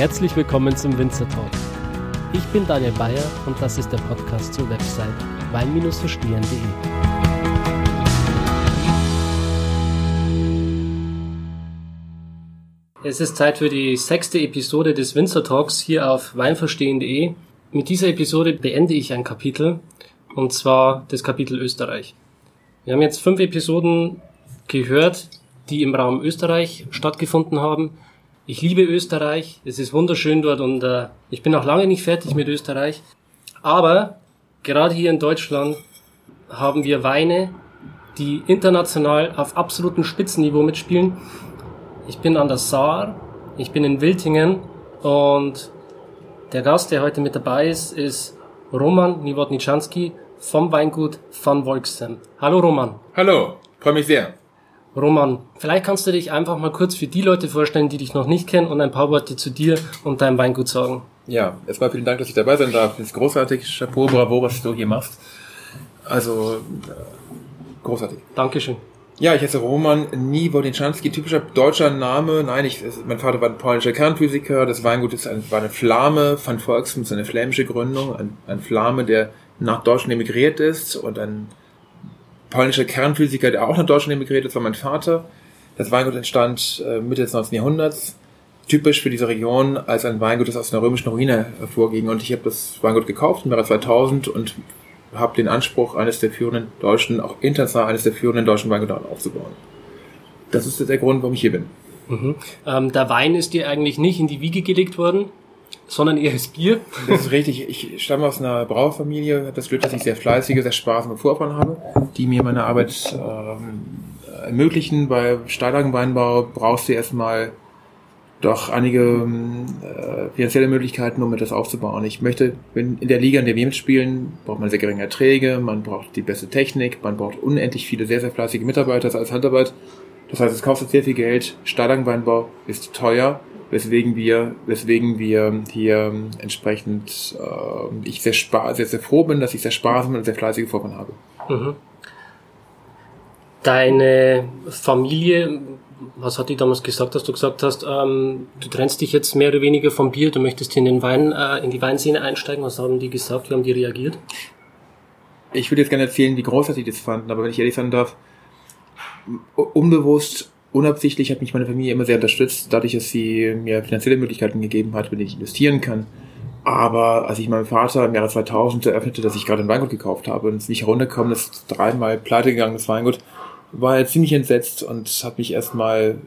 Herzlich willkommen zum Winzer Talk. Ich bin Daniel Bayer und das ist der Podcast zur Website wein-verstehen.de. Es ist Zeit für die sechste Episode des Winzer Talks hier auf weinverstehen.de. Mit dieser Episode beende ich ein Kapitel und zwar das Kapitel Österreich. Wir haben jetzt fünf Episoden gehört, die im Raum Österreich stattgefunden haben. Ich liebe Österreich, es ist wunderschön dort und äh, ich bin noch lange nicht fertig mit Österreich. Aber gerade hier in Deutschland haben wir Weine, die international auf absolutem Spitzenniveau mitspielen. Ich bin an der Saar, ich bin in Wiltingen und der Gast, der heute mit dabei ist, ist Roman Niewodniczanski vom Weingut Van Volksem. Hallo Roman. Hallo, freue mich sehr. Roman, vielleicht kannst du dich einfach mal kurz für die Leute vorstellen, die dich noch nicht kennen und ein paar Worte zu dir und deinem Weingut sagen. Ja, erstmal vielen Dank, dass ich dabei sein darf. Das ist großartig. Chapeau, bravo, was du hier machst. Also, äh, großartig. Dankeschön. Ja, ich heiße Roman Niewodniczanski, typischer deutscher Name. Nein, ich, mein Vater war ein polnischer Kernphysiker. Das Weingut ist ein, war eine Flame. Van Volksem ist eine flämische Gründung. Ein, ein Flame, der nach Deutschland emigriert ist und ein polnischer Kernphysiker, der auch nach Deutschland emigriert ist, war mein Vater. Das Weingut entstand äh, Mitte des 19. Jahrhunderts, typisch für diese Region als ein Weingut, das aus einer römischen Ruine hervorging. Und ich habe das Weingut gekauft im Jahre 2000 und habe den Anspruch, eines der führenden deutschen, auch international eines der führenden deutschen Weingüter aufzubauen. Das ist der Grund, warum ich hier bin. Mhm. Ähm, der Wein ist dir eigentlich nicht in die Wiege gelegt worden? Sondern eher das Bier. Das ist richtig. Ich stamme aus einer Brauerfamilie, habe das Glück, dass ich sehr fleißige, sehr sparsame Vorfahren habe, die mir meine Arbeit ähm, ermöglichen. Bei Steillagenweinbau brauchst du erstmal doch einige äh, finanzielle Möglichkeiten, um etwas aufzubauen. Ich möchte, wenn in der Liga, in der wir mitspielen, braucht man sehr geringe Erträge, man braucht die beste Technik, man braucht unendlich viele sehr, sehr fleißige Mitarbeiter als Handarbeit. Das heißt, es kostet sehr viel Geld. Steillagenweinbau ist teuer weswegen wir, weswegen wir hier entsprechend äh, ich sehr, spar sehr, sehr froh bin, dass ich sehr sparsam und sehr fleißige Vorfahren habe. Mhm. Deine Familie, was hat die damals gesagt, dass du gesagt hast, ähm, du trennst dich jetzt mehr oder weniger vom Bier, du möchtest in den Wein, äh, in die Weinszene einsteigen. Was haben die gesagt? Wie haben die reagiert? Ich würde jetzt gerne erzählen, wie großartig die das fanden, aber wenn ich ehrlich sein darf, unbewusst unabsichtlich hat mich meine Familie immer sehr unterstützt, dadurch, dass sie mir finanzielle Möglichkeiten gegeben hat, mit denen ich investieren kann. Aber als ich meinem Vater im Jahre 2000 eröffnete, dass ich gerade ein Weingut gekauft habe und es nicht heruntergekommen ist, dreimal pleite gegangenes Weingut, war er ziemlich entsetzt und hat mich erstmal,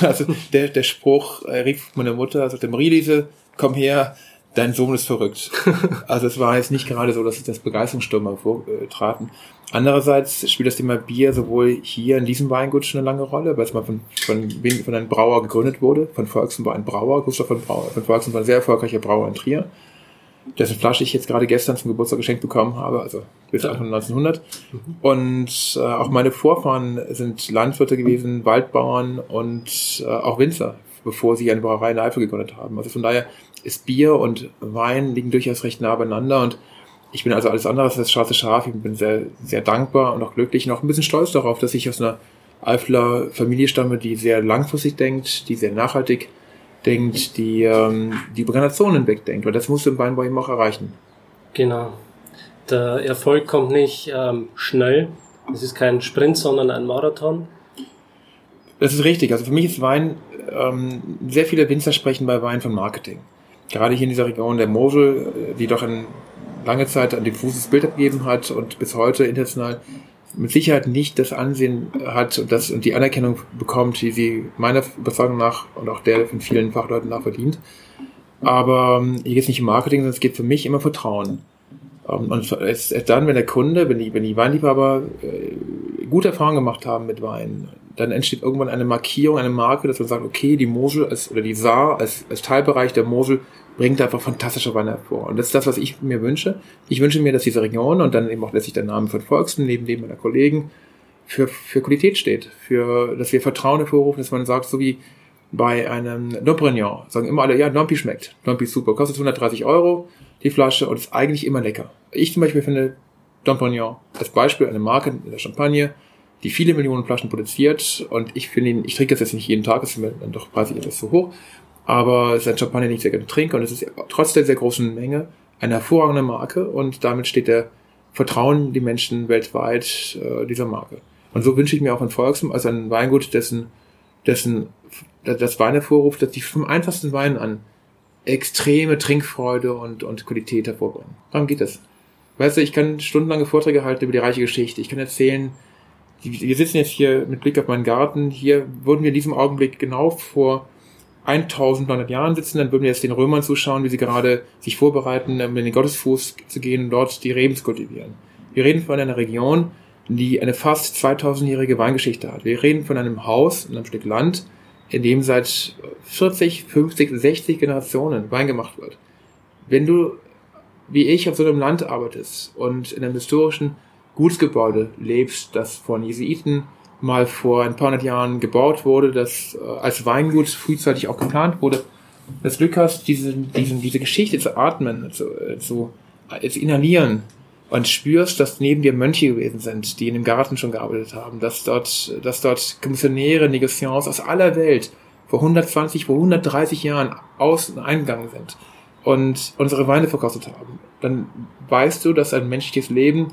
äh, also der, der Spruch, er rief meine Mutter, sagte, Marie-Lise, komm her, dein Sohn ist verrückt. Also es war jetzt nicht gerade so, dass ich das Begeisterungsstürmer vortraten. Andererseits spielt das Thema Bier sowohl hier in diesem Weingut schon eine lange Rolle, weil es mal von, von, von einem Brauer gegründet wurde. Von Volksen war ein Brauer, Gustav von, Brauer, von Volksen war ein sehr erfolgreicher Brauer in Trier. Dessen Flasche ich jetzt gerade gestern zum Geburtstag geschenkt bekommen habe, also bis ja. 1900. Mhm. Und äh, auch meine Vorfahren sind Landwirte gewesen, Waldbauern und äh, auch Winzer, bevor sie eine Brauerei in Eifel gegründet haben. Also von daher ist Bier und Wein liegen durchaus recht nah beieinander und ich bin also alles andere als das schwarze Schaf. Ich bin sehr, sehr dankbar und auch glücklich und auch ein bisschen stolz darauf, dass ich aus einer Eifler Familie stamme, die sehr langfristig denkt, die sehr nachhaltig denkt, die ähm, die Generationen hinweg denkt. Weil das musst du im Weinbau eben auch erreichen. Genau. Der Erfolg kommt nicht ähm, schnell. Es ist kein Sprint, sondern ein Marathon. Das ist richtig. Also für mich ist Wein, ähm, sehr viele Winzer sprechen bei Wein von Marketing. Gerade hier in dieser Region der Mosel, äh, die doch ein lange Zeit ein diffuses Bild abgegeben hat und bis heute international mit Sicherheit nicht das Ansehen hat und, das, und die Anerkennung bekommt, die sie meiner Überzeugung nach und auch der von vielen Fachleuten nach verdient. Aber ähm, hier geht es nicht um Marketing, sondern es geht für mich immer Vertrauen. Ähm, und es ist dann, wenn der Kunde, wenn die, wenn die Weinliebhaber äh, gute Erfahrungen gemacht haben mit Wein, dann entsteht irgendwann eine Markierung, eine Marke, dass man sagt, okay, die Mosel als, oder die Saar als, als Teilbereich der Mosel bringt einfach fantastische Weine hervor. Und das ist das, was ich mir wünsche. Ich wünsche mir, dass diese Region und dann eben auch letztlich der Name von Volksten neben dem meiner Kollegen für, für Qualität steht, für, dass wir Vertrauen hervorrufen, dass man sagt, so wie bei einem Domprignon, sagen immer alle, ja, Dompi schmeckt, Dompi ist super, kostet 130 Euro die Flasche und ist eigentlich immer lecker. Ich zum Beispiel finde Domprignon als Beispiel eine Marke in der Champagne, die viele Millionen Flaschen produziert und ich finde ihn, ich trinke das jetzt nicht jeden Tag, ist mir dann doch preislich etwas zu hoch, aber es ist ein Champagner, den ich sehr gerne trinke und es ist trotz der sehr großen Menge eine hervorragende Marke und damit steht der Vertrauen die Menschen weltweit äh, dieser Marke. Und so wünsche ich mir auch ein Volksum als ein Weingut, dessen, dessen das Wein hervorruft, dass die vom einfachsten Wein an extreme Trinkfreude und, und Qualität hervorbringen. Darum geht es. Weißt du, ich kann stundenlange Vorträge halten über die reiche Geschichte. Ich kann erzählen, wir sitzen jetzt hier mit Blick auf meinen Garten. Hier würden wir in diesem Augenblick genau vor 1900 Jahren sitzen, dann würden wir jetzt den Römern zuschauen, wie sie gerade sich vorbereiten, um in den Gottesfuß zu gehen und dort die Reben zu kultivieren. Wir reden von einer Region, die eine fast 2000-jährige Weingeschichte hat. Wir reden von einem Haus, einem Stück Land, in dem seit 40, 50, 60 Generationen Wein gemacht wird. Wenn du, wie ich, auf so einem Land arbeitest und in einem historischen Gutsgebäude lebst, das von Jesuiten mal vor ein paar hundert Jahren gebaut wurde, das äh, als Weingut frühzeitig auch geplant wurde, das Glück hast, diese, diese, diese Geschichte zu atmen, zu, zu, zu inhalieren. Und spürst, dass neben dir Mönche gewesen sind, die in dem Garten schon gearbeitet haben, dass dort, dass dort Kommissionäre, Negociants aus aller Welt vor 120, vor 130 Jahren aus und eingegangen sind und unsere Weine verkostet haben, dann weißt du, dass ein menschliches Leben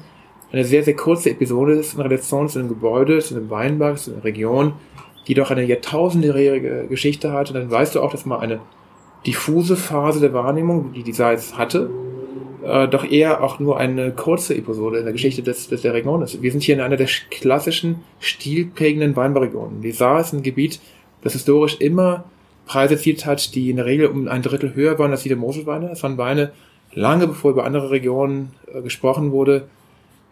eine sehr, sehr kurze Episode ist in Relation zu einem Gebäude, zu einem Weinberg, zu einer Region, die doch eine jahrtausendjährige Geschichte hat. Und dann weißt du auch, dass mal eine diffuse Phase der Wahrnehmung, die die Salz hatte, äh, doch eher auch nur eine kurze Episode in der Geschichte des, des der Region ist. Wir sind hier in einer der klassischen, stilprägenden Weinbauregionen. Die Saar ist ein Gebiet, das historisch immer Preise erzielt hat, die in der Regel um ein Drittel höher waren als die der Moselweine. Es waren Weine, lange bevor über andere Regionen äh, gesprochen wurde,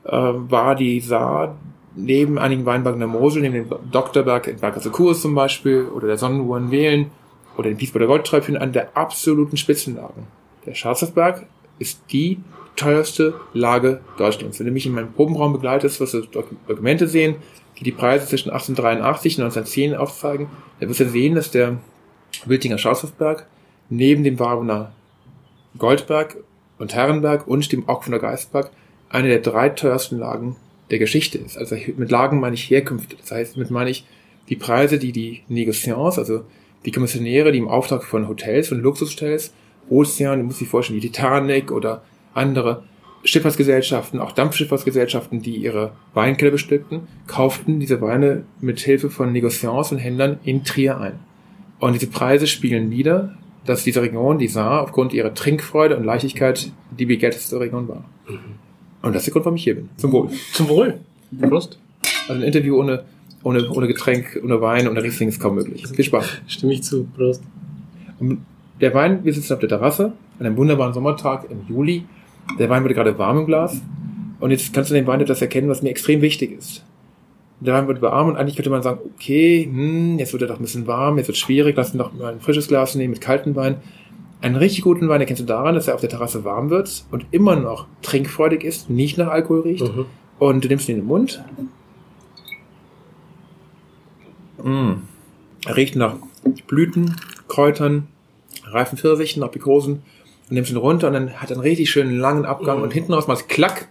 war die Saar neben einigen Weinbergen der Mosel, neben dem Doktorberg in Berger Kurs zum Beispiel oder der Sonnenuhr in Wählen oder dem Piesbader Goldträubchen an der absoluten Spitzenlagen. Der Schwarzhofberg ist die teuerste Lage Deutschlands. Wenn du mich in meinem Probenraum begleitest, wirst du Dokumente sehen, die die Preise zwischen 1883 und 1910 aufzeigen, dann wirst du sehen, dass der Wiltinger Schaushofberg neben dem Warner Goldberg und Herrenberg und dem Ockfunder Geistberg eine der drei teuersten Lagen der Geschichte ist. Also mit Lagen meine ich Herkünfte. Das heißt, mit meine ich die Preise, die die Negociants, also die Kommissionäre, die im Auftrag von Hotels und Luxushotels Ozean, du musst dir vorstellen, die Titanic oder andere Schifffahrtsgesellschaften, auch Dampfschifffahrtsgesellschaften, die ihre Weinkeller bestückten, kauften diese Weine mit Hilfe von Negociants und Händlern in Trier ein. Und diese Preise spiegeln wieder, dass diese Region, die Saar, aufgrund ihrer Trinkfreude und Leichtigkeit die begehrteste Region war. Mhm. Und das ist der Grund, warum ich hier bin. Zum Wohl. Zum Wohl. Prost. Also ein Interview ohne, ohne, ohne Getränk, ohne Wein, ohne Riesling ist kaum möglich. Viel Spaß. Stimme ich zu. Prost. Und der Wein, wir sitzen auf der Terrasse an einem wunderbaren Sommertag im Juli. Der Wein wurde gerade warm im Glas. Und jetzt kannst du den Wein etwas erkennen, was mir extrem wichtig ist. Der Wein wird warm und eigentlich könnte man sagen, okay, hm, jetzt wird er doch ein bisschen warm, jetzt wird es schwierig, lass uns doch mal ein frisches Glas nehmen mit kaltem Wein. Einen richtig guten Wein erkennst du daran, dass er auf der Terrasse warm wird und immer noch trinkfreudig ist, nicht nach Alkohol riecht. Mhm. Und du nimmst ihn in den Mund. Mm. Er riecht nach Blüten, Kräutern, reifen Pfirsichen, Aprikosen und nimmst ihn runter und dann hat er einen richtig schönen langen Abgang mhm. und hinten raus mal das Klack.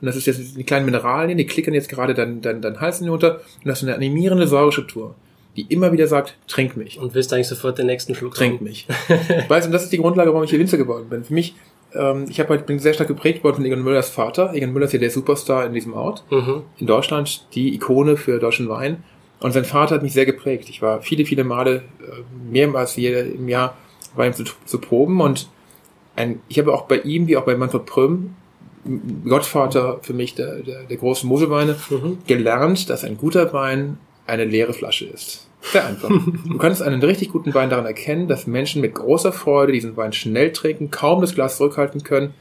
Und das ist jetzt die kleinen Mineralien, die klickern jetzt gerade deinen dein, dein Hals hinunter und das ist eine animierende Säurestruktur, die immer wieder sagt, trink mich. Und willst eigentlich sofort den nächsten Schluck Trink mich. weißt du, und das ist die Grundlage, warum ich hier Winzer geworden bin. Für mich, ähm, ich hab halt, bin sehr stark geprägt worden von Egon Müllers Vater. Egon Müller ist ja der Superstar in diesem Ort. Mhm. In Deutschland, die Ikone für deutschen Wein. Und sein Vater hat mich sehr geprägt. Ich war viele, viele Male, äh, mehrmals im Jahr bei ihm zu, zu proben und ein, ich habe auch bei ihm, wie auch bei Manfred Prüm, Gottvater für mich der, der, der großen Moselweine, mhm. gelernt, dass ein guter Wein eine leere Flasche ist. Sehr einfach. du kannst einen richtig guten Wein daran erkennen, dass Menschen mit großer Freude diesen Wein schnell trinken, kaum das Glas zurückhalten können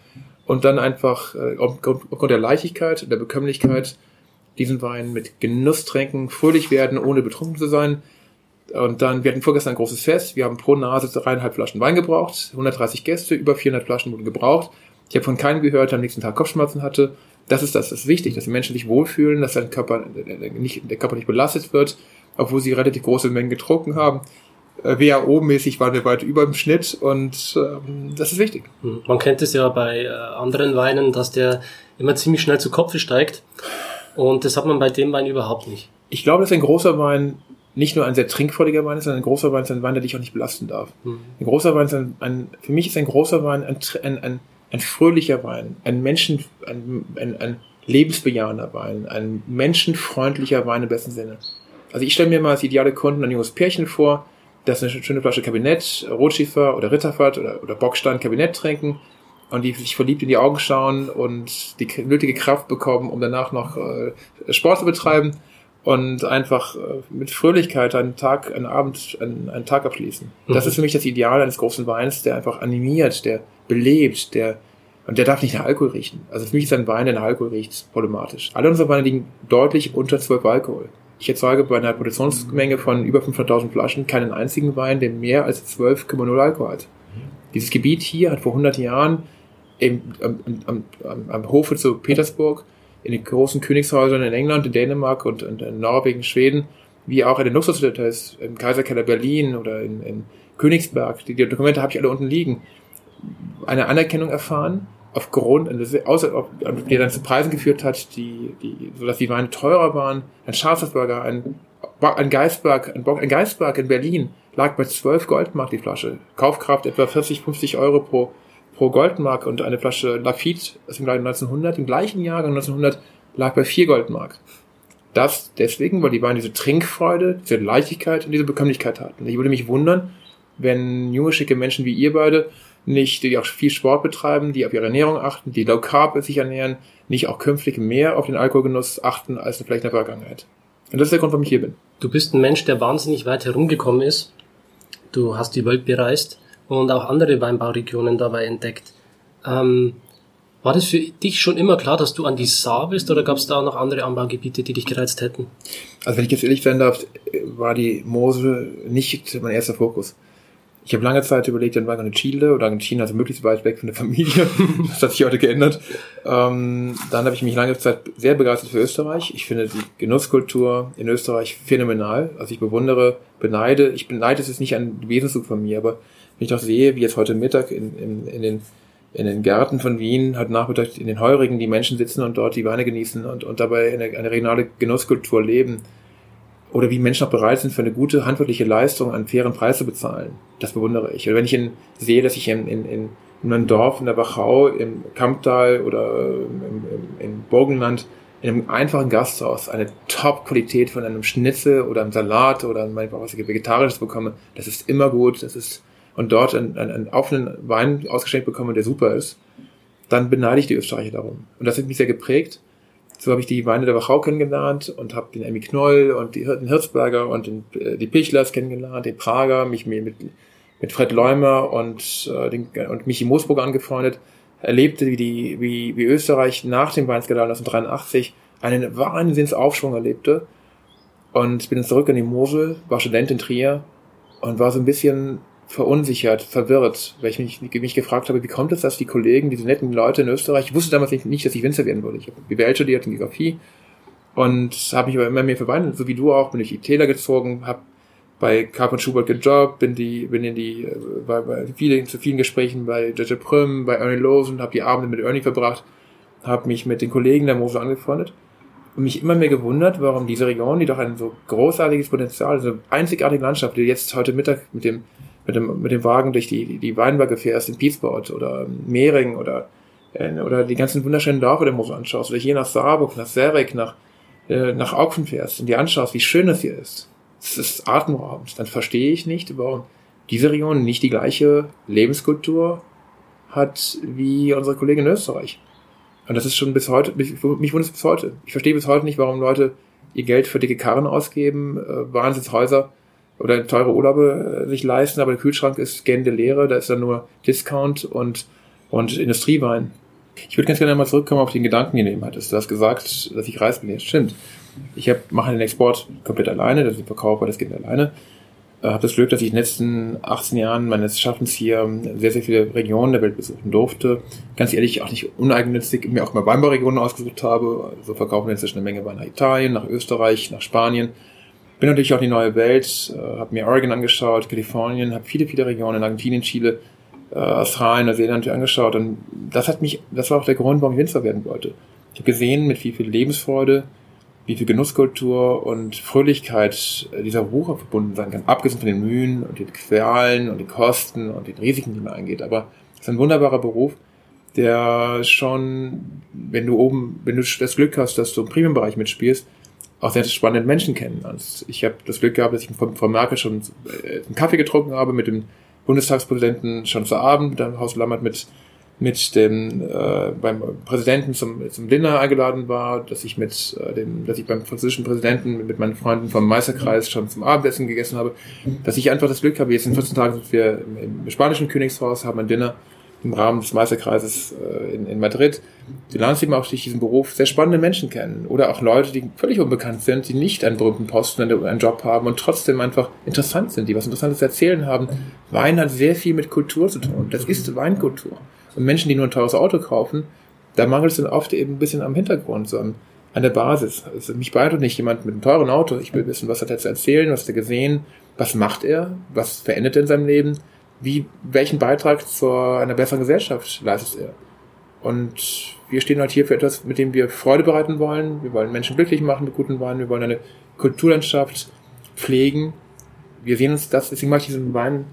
und dann einfach äh, aufgrund der Leichtigkeit der Bekömmlichkeit diesen Wein mit Genuss trinken, fröhlich werden, ohne betrunken zu sein. Und dann, wir hatten vorgestern ein großes Fest, wir haben pro Nase dreieinhalb Flaschen Wein gebraucht, 130 Gäste, über 400 Flaschen wurden gebraucht. Ich habe von keinem gehört, der am nächsten Tag Kopfschmerzen hatte. Das ist das, das ist wichtig, dass die Menschen sich wohlfühlen, dass dein Körper, nicht, der Körper nicht belastet wird, obwohl sie relativ große Mengen getrunken haben. Äh, WHO-mäßig waren wir weit über dem Schnitt und ähm, das ist wichtig. Hm. Man kennt es ja bei äh, anderen Weinen, dass der immer ziemlich schnell zu Kopf steigt und das hat man bei dem Wein überhaupt nicht. Ich glaube, dass ein großer Wein nicht nur ein sehr trinkfreudiger Wein ist, sondern ein großer Wein ist ein Wein, der dich auch nicht belasten darf. Mhm. Ein großer Wein ist ein, ein für mich ist ein großer Wein ein, ein, ein, ein fröhlicher Wein, ein Menschen, ein, ein, ein lebensbejahender Wein, ein menschenfreundlicher Wein im besten Sinne. Also ich stelle mir mal als ideale Kunden ein junges Pärchen vor, das eine schöne Flasche Kabinett, Rotschiefer oder Ritterfahrt oder, oder Bockstein Kabinett trinken und die sich verliebt in die Augen schauen und die nötige Kraft bekommen, um danach noch äh, Sport zu betreiben und einfach äh, mit Fröhlichkeit einen Tag, einen Abend, einen, einen Tag abschließen. Das Mhm. ist für mich das Ideal eines großen Weins, der einfach animiert, der belebt, der und der darf nicht nach Alkohol riechen. Also für mich ist ein Wein, der nach Alkohol riecht, problematisch. Alle unsere Weine liegen deutlich unter 12 Alkohol. Ich erzeuge bei einer Produktionsmenge von über 500.000 Flaschen keinen einzigen Wein, der mehr als 12,0 Alkohol hat. Dieses Gebiet hier hat vor 100 Jahren im, am, am, am, am Hofe zu Petersburg, in den großen Königshäusern in England, in Dänemark und, und in Norwegen, Schweden, wie auch in den Luxushotels im Kaiserkeller Berlin oder in, in Königsberg, die, die Dokumente habe ich alle unten liegen, eine Anerkennung erfahren, aufgrund, außer, die dann zu Preisen geführt hat, die, die, so dass die Weine teurer waren. Ein Schafsburger, ein, ein Geisberg, ein, Bock, ein Geisberg in Berlin lag bei 12 Goldmark die Flasche. Kaufkraft etwa 40, 50 Euro pro, pro Goldmark und eine Flasche Lafitte aus dem Jahr 1900, im gleichen Jahr 1900, lag bei 4 Goldmark. Das deswegen, weil die Weine diese Trinkfreude, diese Leichtigkeit und diese Bekömmlichkeit hatten. Ich würde mich wundern, wenn junge, schicke Menschen wie ihr beide nicht, die auch viel Sport betreiben, die auf ihre Ernährung achten, die low carb sich ernähren, nicht auch künftig mehr auf den Alkoholgenuss achten als vielleicht in der Vergangenheit. Und das ist der Grund, warum ich hier bin. Du bist ein Mensch, der wahnsinnig weit herumgekommen ist. Du hast die Welt bereist und auch andere Weinbauregionen dabei entdeckt. Ähm, war das für dich schon immer klar, dass du an die Saar bist oder gab es da auch noch andere Anbaugebiete, die dich gereizt hätten? Also wenn ich jetzt ehrlich sein darf, war die Mosel nicht mein erster Fokus. Ich habe lange Zeit überlegt, dann war in Chile oder Argentinien, also möglichst weit weg von der Familie. das hat sich heute geändert. Ähm, dann habe ich mich lange Zeit sehr begeistert für Österreich. Ich finde die Genusskultur in Österreich phänomenal. Also ich bewundere, beneide. Ich beneide es jetzt nicht an Wesenszug von mir, aber wenn ich doch sehe, wie jetzt heute Mittag in, in, in den in den Gärten von Wien, heute Nachmittag in den Heurigen die Menschen sitzen und dort die Weine genießen und, und dabei eine, eine regionale Genusskultur leben oder wie Menschen auch bereit sind, für eine gute handwerkliche Leistung einen fairen Preis zu bezahlen. Das bewundere ich. Oder wenn ich in, sehe, dass ich in, in, in, in einem Dorf in der Wachau, im Kamptal oder im, im, im Burgenland in einem einfachen Gasthaus eine Top-Qualität von einem Schnitzel oder einem Salat oder manchmal was ich Vegetarisches bekomme, das ist immer gut, das ist und dort einen, einen, einen offenen Wein ausgeschenkt bekomme, der super ist, dann beneide ich die Österreicher darum. Und das hat mich sehr geprägt. So habe ich die Weine der Wachau kennengelernt und habe den Emmy Knoll und die, den Hirzberger und den, äh, die Pichlers kennengelernt, den Prager, mich mit, mit Fred Leumer und, äh, den, und Michi Moosburg angefreundet, erlebte, wie, die, wie, wie Österreich nach dem Weinskandal 1983 einen Wahnsinnsaufschwung erlebte und bin dann zurück in die Mosel, war Student in Trier und war so ein bisschen verunsichert, verwirrt, weil ich mich, mich gefragt habe, wie kommt es, dass die Kollegen, diese netten Leute in Österreich, ich wusste damals nicht, dass ich Winzer werden würde. Ich habe BWL studiert in Geografie und habe mich aber immer mehr für Wein, so wie du auch, bin ich Täler gezogen, habe bei Carp und Schubert gejobbt, bin die, bin in die, bei, bei vielen, zu vielen Gesprächen bei J.J. Prüm, bei Ernie Losen, habe die Abende mit Ernie verbracht, habe mich mit den Kollegen der Mosel angefreundet und mich immer mehr gewundert, warum diese Region, die doch ein so großartiges Potenzial, so einzigartige Landschaft, die jetzt heute Mittag mit dem mit dem, mit dem Wagen durch die, die Weinberge fährst in Piesbord oder Mehring oder, äh, oder die ganzen wunderschönen Dörfer der Mosel anschaust oder hier nach Saarburg, nach Serek, nach, äh, nach Augfen fährst und dir anschaust, wie schön es hier ist. Das ist atemberaubend. Dann verstehe ich nicht, warum diese Region nicht die gleiche Lebenskultur hat wie unsere Kollegen in Österreich. Und das ist schon bis heute, mich, mich wundert es bis heute. Ich verstehe bis heute nicht, warum Leute ihr Geld für dicke Karren ausgeben, äh, Wahnsinnshäuser oder teure Urlaube äh, sich leisten, aber der Kühlschrank ist gähnende Leere, da ist dann nur Discount und, und Industriewein. Ich würde ganz gerne mal zurückkommen auf den Gedanken, den du eben hattest. Du hast gesagt, dass ich reis bin. Das stimmt. Ich hab, mache den Export komplett alleine, das ist Verkauf, das geht alleine. Äh, habe das Glück, dass ich in den letzten 18 Jahren meines Schaffens hier sehr, sehr viele Regionen der Welt besuchen durfte. Ganz ehrlich, auch nicht uneigennützig, mir auch mal Weinbauregionen ausgesucht habe. So verkaufen wir inzwischen eine Menge Wein nach Italien, nach Österreich, nach Spanien bin natürlich auch die neue Welt, äh, habe mir Oregon angeschaut, Kalifornien, habe viele, viele Regionen, Argentinien, Chile, äh, Australien, Neuseeland angeschaut und das hat mich, das war auch der Grund, warum ich Winzer werden wollte. Ich habe gesehen, mit wie viel Lebensfreude wie viel Genusskultur und Fröhlichkeit äh, dieser Berufe verbunden sein kann, abgesehen von den Mühen und den Qualen und den Kosten und den Risiken, die man eingeht. Aber es ist ein wunderbarer Beruf, der schon, wenn du oben, wenn du das Glück hast, dass du im Premium-Bereich mitspielst, auch sehr spannende Menschen kennenlernst. Ich habe das Glück gehabt, dass ich von Frau Merkel schon äh, einen Kaffee getrunken habe, mit dem Bundestagspräsidenten schon zu Abend, dann Haus Lammert mit mit dem äh, beim Präsidenten zum, zum Dinner eingeladen war, dass ich mit äh, dem, dass ich beim französischen Präsidenten mit meinen Freunden vom Meisterkreis schon zum Abendessen gegessen habe, dass ich einfach das Glück habe, jetzt in 14 Tagen sind wir im, im spanischen Königshaus, haben ein Dinner im Rahmen des Meisterkreises äh, in, in Madrid. Du lernst eben auch durch diesen Beruf sehr spannende Menschen kennen oder auch Leute, die völlig unbekannt sind, die nicht einen berühmten Posten, einen, einen Job haben und trotzdem einfach interessant sind, die was Interessantes erzählen haben. Wein hat sehr viel mit Kultur zu tun. Das ist Weinkultur. Und Menschen, die nur ein teures Auto kaufen, da mangelt es dann oft eben ein bisschen am Hintergrund, so an, an der Basis. Also mich beeindruckt nicht jemand mit einem teuren Auto. Ich will wissen, was hat er zu erzählen, was hat er gesehen, was macht er, was verändert er in seinem Leben, wie, welchen Beitrag zu einer besseren Gesellschaft leistet er. Und wir stehen halt hier für etwas, mit dem wir Freude bereiten wollen. Wir wollen Menschen glücklich machen mit guten Weinen. Wir wollen eine Kulturlandschaft pflegen. Wir sehen uns das, deswegen mache ich diesen Wein,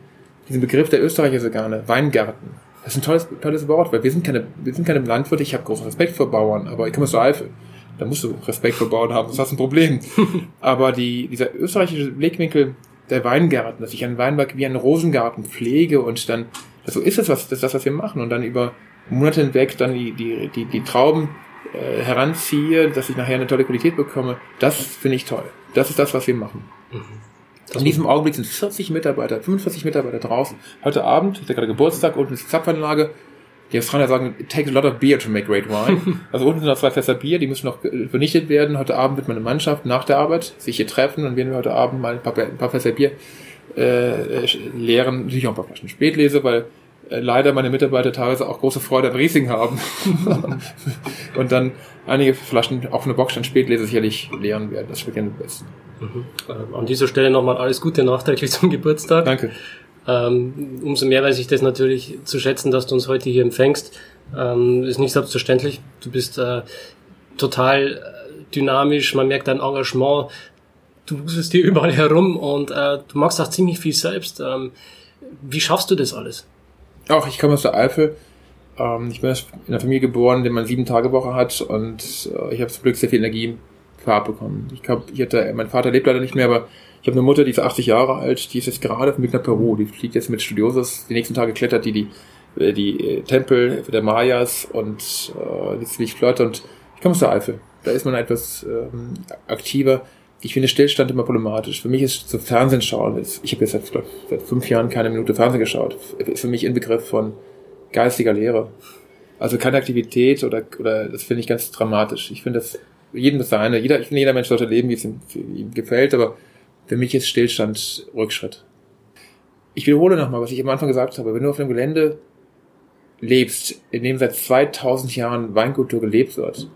diesen Begriff der Österreicher so gerne, Weingarten. Das ist ein tolles, tolles Wort, weil wir sind keine, wir sind keine Landwirte. Ich habe großen Respekt vor Bauern, aber ich komme aus der Eifel. Da musst du Respekt vor Bauern haben, das hast ein Problem. aber die, dieser österreichische Blickwinkel der Weingarten, dass ich einen Weinberg wie einen Rosengarten pflege und dann, so ist es was, das ist das, was wir machen und dann über Monate hinweg dann die, die, die, die Trauben äh, heranziehe, dass ich nachher eine tolle Qualität bekomme, das finde ich toll. Das ist das, was wir machen. Mhm. In diesem Augenblick sind 40 Mitarbeiter, 45 Mitarbeiter draußen. Heute Abend, ist ja gerade Geburtstag, unten ist die Zapfanlage. Die Australier sagen, it takes a lot of beer to make great wine. also unten sind noch zwei Fässer Bier, die müssen noch vernichtet werden. Heute Abend wird meine Mannschaft nach der Arbeit sich hier treffen und werden wir heute Abend mal ein paar, ein paar Fässer Bier äh, leeren. Natürlich auch ein paar Flaschen Spätlese, weil äh, leider meine Mitarbeiter teilweise auch große Freude an Riesing haben. und dann einige Flaschen auch von der Box an Spätlese sicherlich leeren werden. Das schmeckt am besten. Mhm. Ähm, an dieser Stelle nochmal alles Gute nachträglich zum Geburtstag. Danke. Ähm, umso mehr weiß ich das natürlich zu schätzen, dass du uns heute hier empfängst. Ähm, ist nicht selbstverständlich. Du bist äh, total dynamisch, man merkt dein Engagement. Du wusstest dir überall herum und äh, du machst auch ziemlich viel selbst. Ähm, wie schaffst du das alles? Auch ich komme aus der Eifel. Ich bin in einer Familie geboren, in der man sieben Tage Woche hat und äh, ich habe zum Glück sehr viel Energie Farbe bekommen. Ich glaube, ich hatte, mein Vater lebt leider nicht mehr, aber ich habe eine Mutter, die ist 80 Jahre alt, die ist jetzt gerade Weg nach Peru. Die fliegt jetzt mit Studiosus. Die nächsten Tage klettert die die, äh, die äh, Tempel der Mayas und äh, die ziemlich flott und ich komme aus der Eifel. Da ist man etwas ähm, aktiver. Ich finde Stillstand immer problematisch. Für mich ist so Fernsehen schauen, ich habe jetzt seit, glaub, seit fünf Jahren keine Minute Fernsehen geschaut, ist für mich Inbegriff von geistiger Lehre. Also keine Aktivität oder, oder das finde ich ganz dramatisch. Ich finde das jedem das seine. Jeder, ich finde, jeder Mensch sollte leben, wie es ihm, ihm gefällt, aber für mich ist Stillstand Rückschritt. Ich wiederhole nochmal, was ich am Anfang gesagt habe. Wenn du auf einem Gelände lebst, in dem seit 2000 Jahren Weinkultur gelebt wird,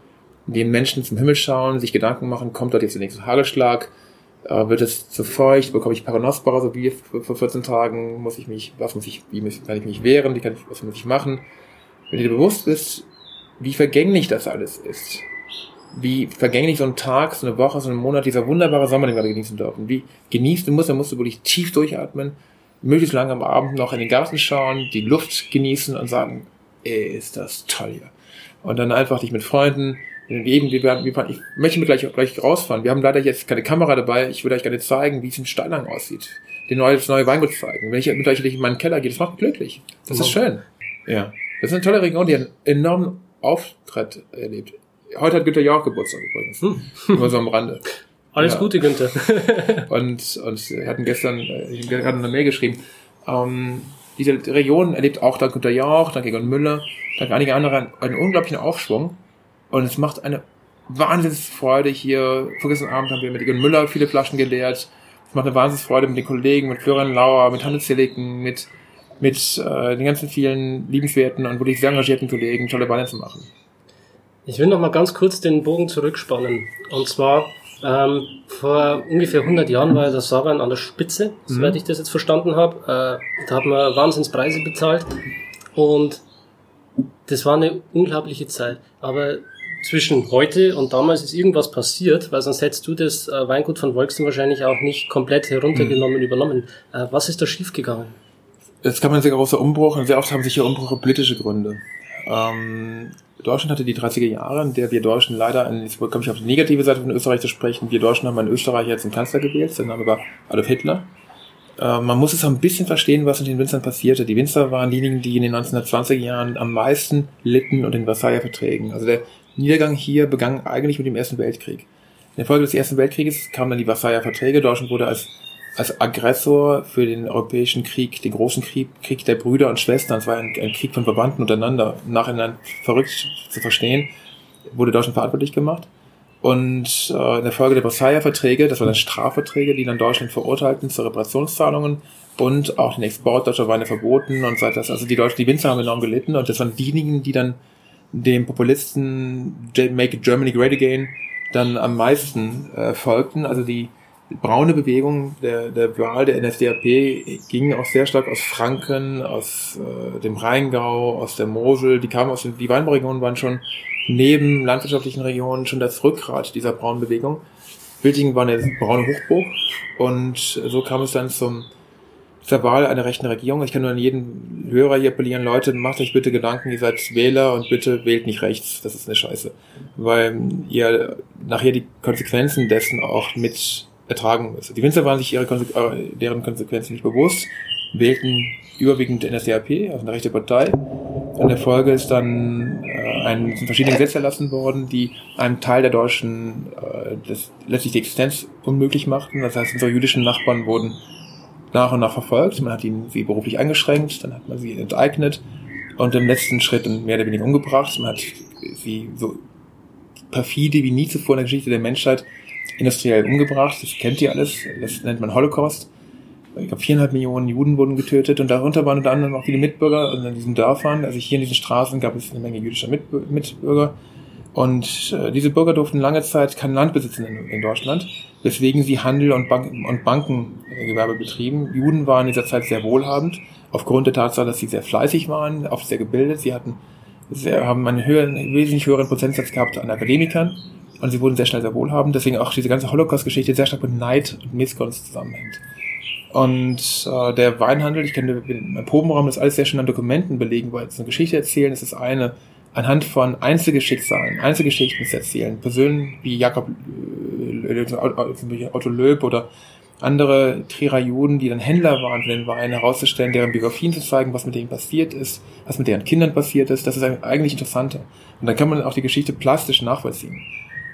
in dem Menschen zum Himmel schauen, sich Gedanken machen, kommt dort jetzt der nächste Hagelschlag, äh, wird es zu feucht, bekomme ich Paranospora, so wie vor 14 Tagen, muss ich mich, was muss ich, wie kann ich mich wehren, wie kann ich, was muss ich machen? Wenn du dir bewusst bist, wie vergänglich das alles ist, wie vergänglich so ein Tag, so eine Woche, so ein Monat, dieser wunderbare Sommer, den wir genießen dürfen. Wie genießt du musst, dann musst du wirklich tief durchatmen, möglichst lange am Abend noch in den Garten schauen, die Luft genießen und sagen, ey, ist das toll hier. Und dann einfach dich mit Freunden, eben, wir, wir, ich möchte mir gleich, gleich rausfahren. Wir haben leider jetzt keine Kamera dabei. Ich würde euch gerne zeigen, wie es in Steinlang aussieht. Den neue, das neue Weingut zeigen. Wenn ich mit euch in meinen Keller gehe, das macht mich glücklich. Das ist schön. Ja. Das ist eine tolle Region, die einen enormen Auftritt erlebt. Heute hat Günther ja auch Geburtstag übrigens. Hm. Nur so am Rande. Alles ja. Gute, Günther. und, und wir hatten gestern, äh, ich habe gerade eine Mail geschrieben, ähm, diese Region erlebt auch dank Günter Jauch, dank Egon Müller, dank einiger anderen einen unglaublichen Aufschwung. Und es macht eine Wahnsinnsfreude hier. Vorgestern Abend haben wir mit Egon Müller viele Flaschen geleert. Es macht eine Wahnsinnsfreude mit den Kollegen, mit Florian Lauer, mit Hannes Zilliken, mit, mit äh, den ganzen vielen liebenswerten und wirklich sehr engagierten Kollegen tolle Weine zu machen. Ich will noch mal ganz kurz den Bogen zurückspannen. Und zwar, ähm, vor ungefähr 100 Jahren war der Sagan an der Spitze, mhm. soweit ich das jetzt verstanden habe. Äh, da hat man Wahnsinnspreise bezahlt. Und das war eine unglaubliche Zeit. Aber zwischen heute und damals ist irgendwas passiert, weil sonst hättest du das äh, Weingut von Wolksen wahrscheinlich auch nicht komplett heruntergenommen und übernommen. Äh, was ist da schiefgegangen? Jetzt kann man sehr großer Umbruch und sehr oft haben sich hier Umbrüche politische Gründe. Ähm, Deutschland hatte die 30er Jahre, in der wir Deutschen leider, jetzt komme ich auf die negative Seite von Österreich zu sprechen, wir Deutschen haben einen Österreicher jetzt einen Kanzler gewählt, sein Name war Adolf Hitler. Äh, man muss es auch ein bisschen verstehen, was mit den Winzern passierte. Die Winzer waren diejenigen, die in den 1920er Jahren am meisten litten und den Versailler Verträgen. Also der Niedergang hier begann eigentlich mit dem Ersten Weltkrieg. In der Folge des Ersten Weltkrieges kamen dann die Versailler Verträge. Deutschland wurde als, als Aggressor für den Europäischen Krieg, den großen Krieg, Krieg der Brüder und Schwestern, es war ein, ein Krieg von Verwandten untereinander, nachhinein verrückt zu verstehen, wurde Deutschland verantwortlich gemacht. Und äh, in der Folge der Versailler Verträge, das waren dann Strafverträge, die dann Deutschland verurteilten zu Reparationszahlungen und auch den Export deutscher Weine verboten und so weiter. Also die Deutschen, die Winzer haben enorm gelitten und das waren diejenigen, die dann dem Populisten Make Germany Great Again dann am meisten äh, folgten. Also die braune Bewegung der, der Wahl der NSDAP ging auch sehr stark aus Franken, aus äh, dem Rheingau, aus der Mosel. Die kamen aus den, die Weinbauregionen waren schon neben landwirtschaftlichen Regionen schon das Rückgrat dieser braunen Bewegung. Wildingen war eine braune Hochburg und so kam es dann zum zur Wahl einer rechten Regierung. Ich kann nur an jeden Hörer hier appellieren, Leute, macht euch bitte Gedanken, ihr seid Wähler und bitte wählt nicht rechts. Das ist eine Scheiße. Weil ihr nachher die Konsequenzen dessen auch mit ertragen müsst. Die Winzer waren sich ihre Konse äh, deren Konsequenzen nicht bewusst, wählten überwiegend NSDAP, also eine rechte Partei. In der Folge ist dann äh, ein, sind verschiedene Gesetze erlassen worden, die einem Teil der Deutschen äh, das, letztlich die Existenz unmöglich machten. Das heißt, unsere jüdischen Nachbarn wurden nach und nach verfolgt. Man hat ihn, sie beruflich eingeschränkt, dann hat man sie enteignet und im letzten Schritt mehr oder weniger umgebracht. Man hat sie so perfide wie nie zuvor in der Geschichte der Menschheit industriell umgebracht. Das kennt ihr alles. Das nennt man Holocaust. Ich glaube, viereinhalb Millionen Juden wurden getötet und darunter waren unter anderem auch viele Mitbürger in diesen Dörfern. Also hier in diesen Straßen gab es eine Menge jüdischer Mitbürger. Und äh, diese Bürger durften lange Zeit kein Land besitzen in, in Deutschland, weswegen sie Handel und, Bank und Bankengewerbe betrieben. Juden waren in dieser Zeit sehr wohlhabend, aufgrund der Tatsache, dass sie sehr fleißig waren, oft sehr gebildet. Sie hatten sehr, haben einen höheren, wesentlich höheren Prozentsatz gehabt an Akademikern und sie wurden sehr schnell sehr wohlhabend. Deswegen auch diese ganze Holocaust-Geschichte sehr stark mit Neid und Missgunst zusammenhängt. Und äh, der Weinhandel, ich kenne im Probenraum das alles sehr schön an Dokumenten belegen, weil es eine Geschichte erzählen, das ist eine anhand von Einzelgeschicksalen, Einzelgeschichten zu erzählen. Personen wie Jakob Otto Löb oder andere Trierer Juden, die dann Händler waren für den Wein, herauszustellen, deren Biografien zu zeigen, was mit denen passiert ist, was mit deren Kindern passiert ist. Das ist eigentlich interessanter. Und dann kann man auch die Geschichte plastisch nachvollziehen.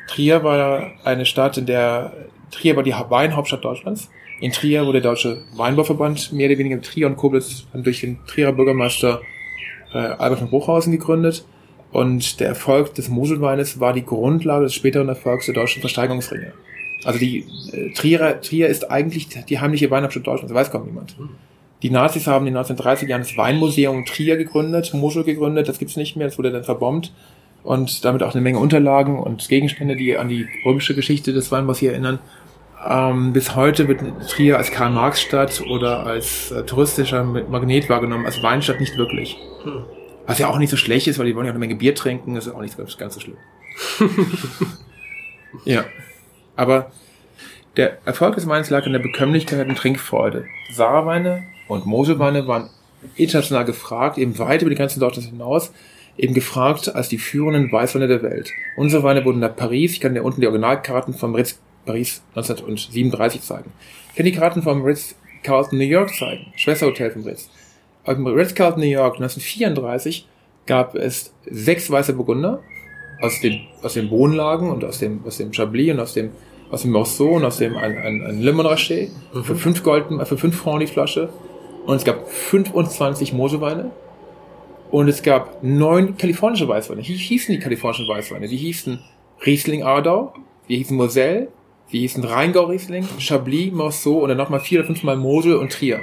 Trier war eine Stadt, in der Trier war die Weinhauptstadt Deutschlands. In Trier wurde der Deutsche Weinbauverband mehr oder weniger Trier und Koblenz durch den Trierer Bürgermeister äh, Albert von Bruchhausen gegründet. Und der Erfolg des Moselweines war die Grundlage des späteren Erfolgs der deutschen Versteigerungsringe. Also die äh, Trier, Trier ist eigentlich die heimliche Weinhauptstadt Deutschlands, weiß kaum niemand. Die Nazis haben in den 1930 Jahren das Weinmuseum Trier gegründet, Mosel gegründet, das gibt's nicht mehr, das wurde dann verbombt. Und damit auch eine Menge Unterlagen und Gegenstände, die an die römische Geschichte des Weinbaus hier erinnern. Ähm, bis heute wird Trier als Karl-Marx-Stadt oder als äh, touristischer Magnet wahrgenommen, als Weinstadt nicht wirklich. Hm. Was ja auch nicht so schlecht ist, weil die wollen ja auch eine Menge Bier trinken, das ist auch nicht ganz, ganz so schlimm. ja. Aber der Erfolg des Weins lag in der Bekömmlichkeit und Trinkfreude. Saarweine und Moselweine waren international gefragt, eben weit über die Grenzen Deutschlands hinaus, eben gefragt als die führenden Weißweine der Welt. Unsere Weine wurden nach Paris, ich kann dir unten die Originalkarten vom Ritz Paris 1937 zeigen. Ich kann die Karten vom Ritz Carlton New York zeigen, Schwesterhotel vom Ritz im Ritz-Carlton New York 1934 gab es sechs weiße Burgunder aus den, aus den Wohnlagen und aus dem, aus dem Chablis und aus dem, aus dem Morceau und aus dem ein, ein, ein Le Montrachet mhm. für fünf Golden, für fünf Francs die Flasche. Und es gab 25 Moselweine. Und es gab neun kalifornische Weißweine. Wie hießen die kalifornischen Weißweine? Die hießen Riesling Ardau, die hießen Moselle, die hießen Rheingau Riesling, Chablis, Morceau und dann nochmal vier oder fünfmal Mosel und Trier.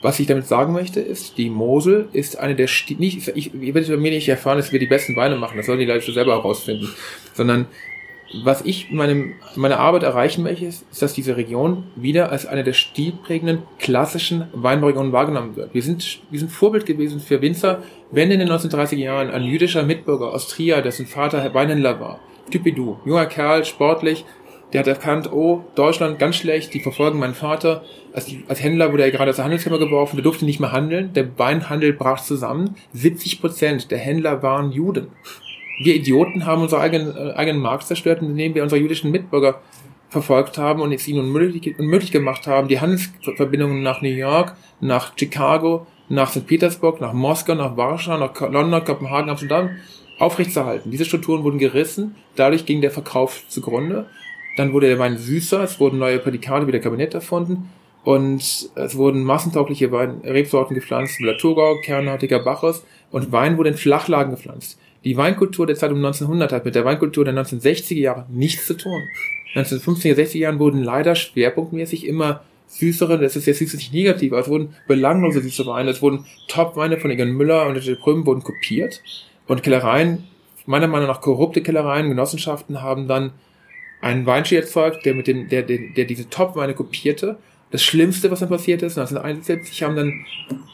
Was ich damit sagen möchte, ist, die Mosel ist eine der, Sti nicht, ich, ihr werdet bei mir nicht erfahren, dass wir die besten Weine machen, das sollen die Leute selber herausfinden, sondern was ich in meinem, in meiner Arbeit erreichen möchte, ist, dass diese Region wieder als eine der stilprägenden klassischen Weinbauregionen wahrgenommen wird. Wir sind, wir sind Vorbild gewesen für Winzer, wenn in den 1930er Jahren ein jüdischer Mitbürger aus Trier, dessen Vater Weinhändler war, Typidou, junger Kerl, sportlich, der hat erkannt, oh, Deutschland ganz schlecht, die verfolgen meinen Vater. Als, als Händler wurde er gerade aus der Handelskammer geworfen, der durfte nicht mehr handeln, der Weinhandel brach zusammen. 70 Prozent der Händler waren Juden. Wir Idioten haben unseren eigenen, äh, eigenen Markt zerstört, indem wir unsere jüdischen Mitbürger verfolgt haben und es ihnen unmöglich, unmöglich gemacht haben, die Handelsverbindungen nach New York, nach Chicago, nach St. Petersburg, nach Moskau, nach Warschau, nach London, Kopenhagen, Amsterdam aufrechtzuerhalten. Diese Strukturen wurden gerissen, dadurch ging der Verkauf zugrunde. Dann wurde der Wein süßer, es wurden neue Prädikate wie der Kabinett erfunden und es wurden massentaugliche Wein Rebsorten gepflanzt, Thurgau, kernartiger Bacchus und Wein wurde in Flachlagen gepflanzt. Die Weinkultur der Zeit um 1900 hat mit der Weinkultur der 1960er Jahre nichts zu tun. 1950er, 60er Jahren wurden leider schwerpunktmäßig immer süßere, das ist jetzt nicht negativ, aber es wurden belanglose süße Weine, es wurden Top-Weine von Egon Müller und der Prüm wurden kopiert und Kellereien, meiner Meinung nach korrupte Kellereien, Genossenschaften haben dann einen Weinstil erzeugt, der mit dem, der, der, der diese Top-Weine kopierte. Das Schlimmste, was dann passiert ist, 1971 haben dann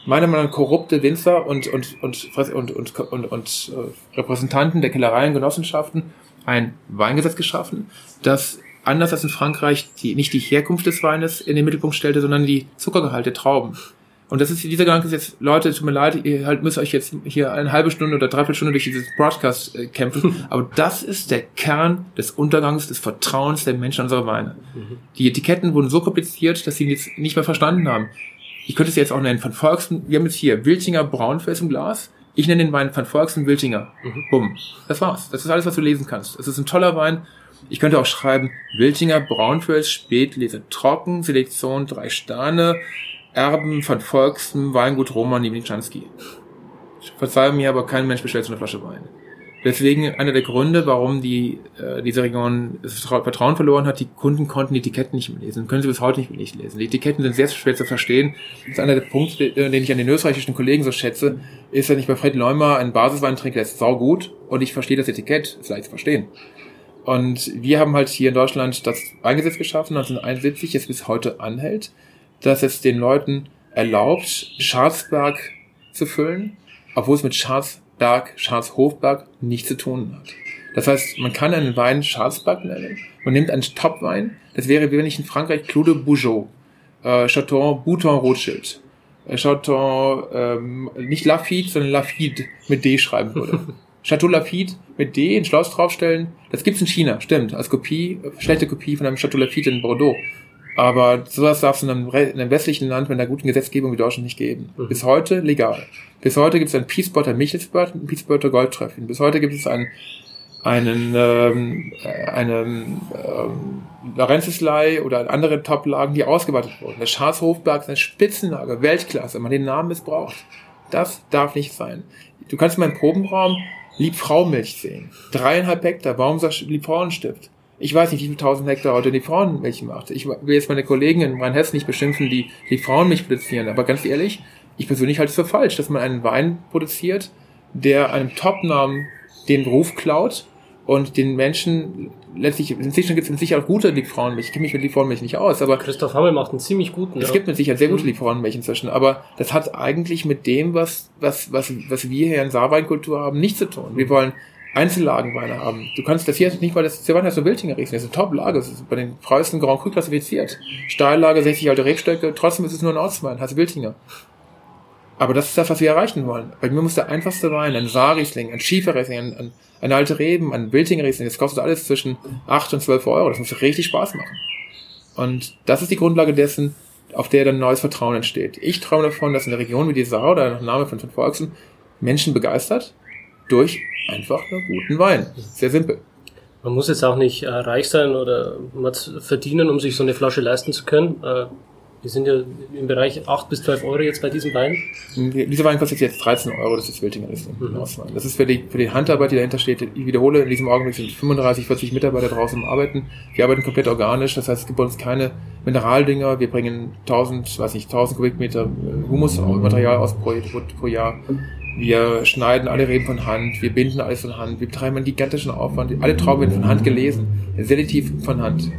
meiner Meinung nach korrupte Winzer und, und, und, und, und, und, und äh, Repräsentanten der Kellereien, Genossenschaften ein Weingesetz geschaffen, das anders als in Frankreich die, nicht die Herkunft des Weines in den Mittelpunkt stellte, sondern die Zuckergehalte Trauben. Und das ist dieser Gedanke ist jetzt, Leute, tut mir leid, ihr halt müsst euch jetzt hier eine halbe Stunde oder dreiviertel Stunde durch dieses Broadcast äh, kämpfen. Aber das ist der Kern des Untergangs, des Vertrauens der Menschen an unsere Weine. Mhm. Die Etiketten wurden so kompliziert, dass sie jetzt nicht mehr verstanden haben. Ich könnte es jetzt auch nennen, von Volksten, wir haben jetzt hier Wiltinger Braunfels im Glas. Ich nenne den Wein von Volksten Wiltinger. Mhm. Bumm. Das war's. Das ist alles, was du lesen kannst. Es ist ein toller Wein. Ich könnte auch schreiben, Wiltinger Braunfels Spätlese trocken, Selektion drei Sterne, Erben von Volksten, Weingut Roman Niewichanski. Verzeih mir, aber kein Mensch bestellt so eine Flasche Wein. Deswegen einer der Gründe, warum die, äh, diese Region das Vertrauen verloren hat, die Kunden konnten die Etiketten nicht mehr lesen, können sie bis heute nicht lesen. Die Etiketten sind sehr schwer zu verstehen. Das ist einer der Punkte, äh, den ich an den österreichischen Kollegen so schätze, ist, wenn ich bei Fred Leumer einen Basiswein trinke, der ist saugut und ich verstehe das Etikett, ist leicht zu verstehen. Und wir haben halt hier in Deutschland das Eingesetz geschaffen, 1971, das bis heute anhält dass es den Leuten erlaubt, Schwarzberg zu füllen, obwohl es mit Schwarzberg, Schwarzhofberg nichts zu tun hat. Das heißt, man kann einen Wein Schwarzberg nennen. Man nimmt einen Topwein. Das wäre, wie wenn ich in Frankreich Claude Bougeot, äh, Chateau Bouton Rothschild, äh, Chateau, ähm, nicht Lafitte, sondern Lafitte mit D schreiben würde. Chateau Lafitte mit D in Schloss draufstellen. Das gibt's in China, stimmt. Als Kopie, schlechte Kopie von einem Chateau Lafitte in Bordeaux. Aber sowas darf es in einem, in einem westlichen Land mit einer guten Gesetzgebung wie Deutschland nicht geben. Mhm. Bis heute legal. Bis heute gibt es ein Peacebutter Michelsbad und ein Peacebutter Goldtreffchen. Bis heute gibt es einen, einen, ähm, einen ähm, Lorenzeslei oder andere Top-Lagen, die ausgeweitet wurden. Der Schafhofberg ist eine Spitzenlage, Weltklasse, man den Namen missbraucht. Das darf nicht sein. Du kannst in meinem Probenraum Liebfraumilch sehen. Dreieinhalb Hektar, du Liebfrauenstift? Ich weiß nicht, wie viele tausend Hektar heute die Frauenmilch macht. Ich will jetzt meine Kollegen in Rheinhessen nicht beschimpfen, die die Frauenmilch produzieren. Aber ganz ehrlich, ich persönlich halte es für falsch, dass man einen Wein produziert, der einem Top-Namen den Beruf klaut und den Menschen letztlich, inzwischen gibt es Sicherheit auch gute Liebfrauenmilch. Ich kenne mich mit Liebfrauenmilch nicht aus, aber. Christoph Hammel macht einen ziemlich guten. Es ja. gibt mit Sicherheit sehr gute mhm. Liebfrauenmilch inzwischen, aber das hat eigentlich mit dem, was, was, was, was wir hier in Saarweinkultur haben, nichts zu tun. Wir wollen Einzellagenweine haben. Du kannst das hier nicht, weil das heißt so Wiltinger Riesling, das ist eine Top-Lage, das ist bei den Preußen Grand Cru klassifiziert. Steillage, 60 alte Rebstöcke, trotzdem ist es nur ein Ortswein, heißt Wiltinger. Aber das ist das, was wir erreichen wollen. Bei mir muss der einfachste Wein, ein Saarriesling, ein Schieferriesling, ein, ein, ein alte Reben, ein Wiltinger Riesling, das kostet alles zwischen 8 und 12 Euro. Das muss richtig Spaß machen. Und das ist die Grundlage dessen, auf der dann neues Vertrauen entsteht. Ich träume davon, dass in der Region wie die Saar oder nach Name von, von Volksen Menschen begeistert durch einfach einen guten Wein. Sehr simpel. Man muss jetzt auch nicht äh, reich sein oder was verdienen, um sich so eine Flasche leisten zu können. Äh, wir sind ja im Bereich 8 bis 12 Euro jetzt bei diesem Wein. Dieser Wein kostet jetzt 13 Euro, das ist Wiltinger Riesling. Mhm. Das ist für die, für die Handarbeit, die dahinter steht. Ich wiederhole, in diesem Augenblick sind 35, 40 Mitarbeiter draußen Arbeiten. Wir arbeiten komplett organisch, das heißt, es gibt bei uns keine Mineraldinger. Wir bringen 1000, weiß nicht, 1000 Kubikmeter äh, Humusmaterial aus pro, pro Jahr. Wir schneiden alle Reben von Hand, wir binden alles von Hand, wir betreiben einen gigantischen Aufwand. Alle Trauben werden von Hand gelesen, selektiv von Hand.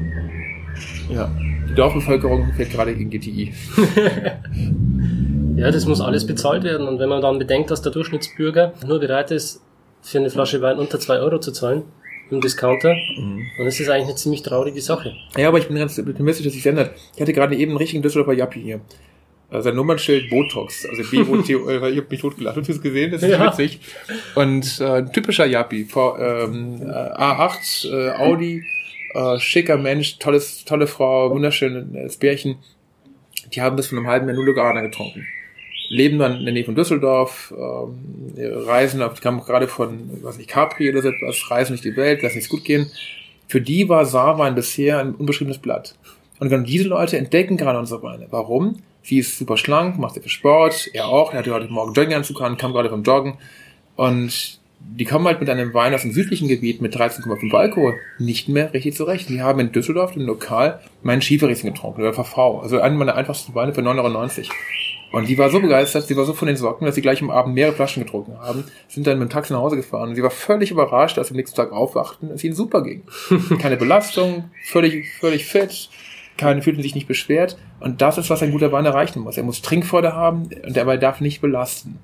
Ja, die Dorfbevölkerung fährt gerade gegen GTI. ja, das muss alles bezahlt werden. Und wenn man dann bedenkt, dass der Durchschnittsbürger nur bereit ist, für eine Flasche Wein unter zwei Euro zu zahlen, im Discounter, mhm. dann ist das eigentlich eine ziemlich traurige Sache. Ja, aber ich bin ganz optimistisch, dass sich ändert. Ich hatte gerade eben einen richtigen Düsseldorfer Jappi hier. Also sein Nummernschild Botox, also b o t ich habe mich totgelacht. Hast du das gesehen? Das ist ja. witzig. Und äh, ein typischer Jappi, ähm, A8, äh, Audi, äh, schicker Mensch, tolles, tolle Frau, wunderschönes Bärchen. Die haben bis von einem halben Jahr Nullogana getrunken leben dann in der Nähe von Düsseldorf, ähm, reisen, die kamen gerade von, was nicht, Capri oder so etwas, reisen durch die Welt, lassen es gut gehen. Für die war Saarwein bisher ein unbeschriebenes Blatt. Und genau diese Leute entdecken gerade unsere Weine. Warum? Sie ist super schlank, macht sehr viel Sport, er auch, er hatte heute Morgen Jogginganzug an, kam gerade vom Joggen. Und die kommen halt mit einem Wein aus dem südlichen Gebiet mit 13,5 Alkohol nicht mehr richtig zurecht. Die haben in Düsseldorf im Lokal meinen Schieferriesen getrunken, oder VV. Also einen meiner einfachsten Weine für 9,90 Euro. Und die war so begeistert, sie war so von den Socken, dass sie gleich am Abend mehrere Flaschen getrunken haben, sind dann mit dem Taxi nach Hause gefahren. Und sie war völlig überrascht, als sie am nächsten Tag aufwachten, dass ihnen super ging. Keine Belastung, völlig, völlig fit, keine, fühlten sich nicht beschwert. Und das ist, was ein guter Wein erreichen muss. Er muss Trinkfreude haben und dabei darf nicht belasten.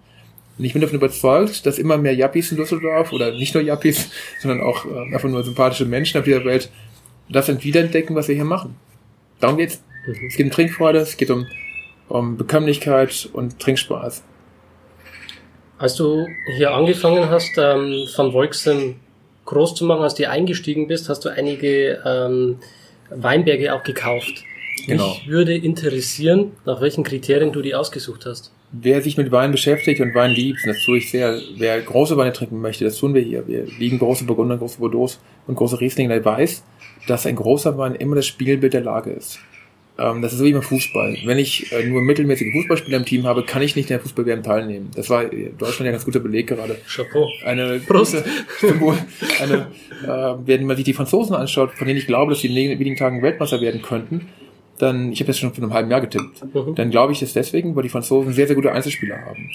Und ich bin davon überzeugt, dass immer mehr Yuppies in Düsseldorf oder nicht nur Yuppies, sondern auch äh, einfach nur sympathische Menschen auf dieser Welt das wiederentdecken, was wir hier machen. Darum geht's. Mhm. Es geht um Trinkfreude, es geht um um Bekömmlichkeit und Trinkspaß. Als du hier angefangen hast, ähm, von Wolksem groß zu machen, als du eingestiegen bist, hast du einige ähm, Weinberge auch gekauft. Genau. Mich würde interessieren, nach welchen Kriterien du die ausgesucht hast. Wer sich mit Wein beschäftigt und Wein liebt, und das tue ich sehr, wer große Weine trinken möchte, das tun wir hier. Wir lieben große Burgunder, große Bordeaux und große Riesling, der weiß, dass ein großer Wein immer das Spielbild der Lage ist. Ähm, das ist so wie beim Fußball. Wenn ich äh, nur mittelmäßige Fußballspieler im Team habe, kann ich nicht in der Fußball-WM teilnehmen. Das war in Deutschland ja ein ganz guter Beleg gerade. Chapeau. Eine große, eine, äh, wenn man sich die Franzosen anschaut, von denen ich glaube, dass sie in wenigen Tagen Weltmeister werden könnten, dann, ich habe das schon vor einem halben Jahr getippt, mhm. dann glaube ich das deswegen, weil die Franzosen sehr, sehr gute Einzelspieler haben.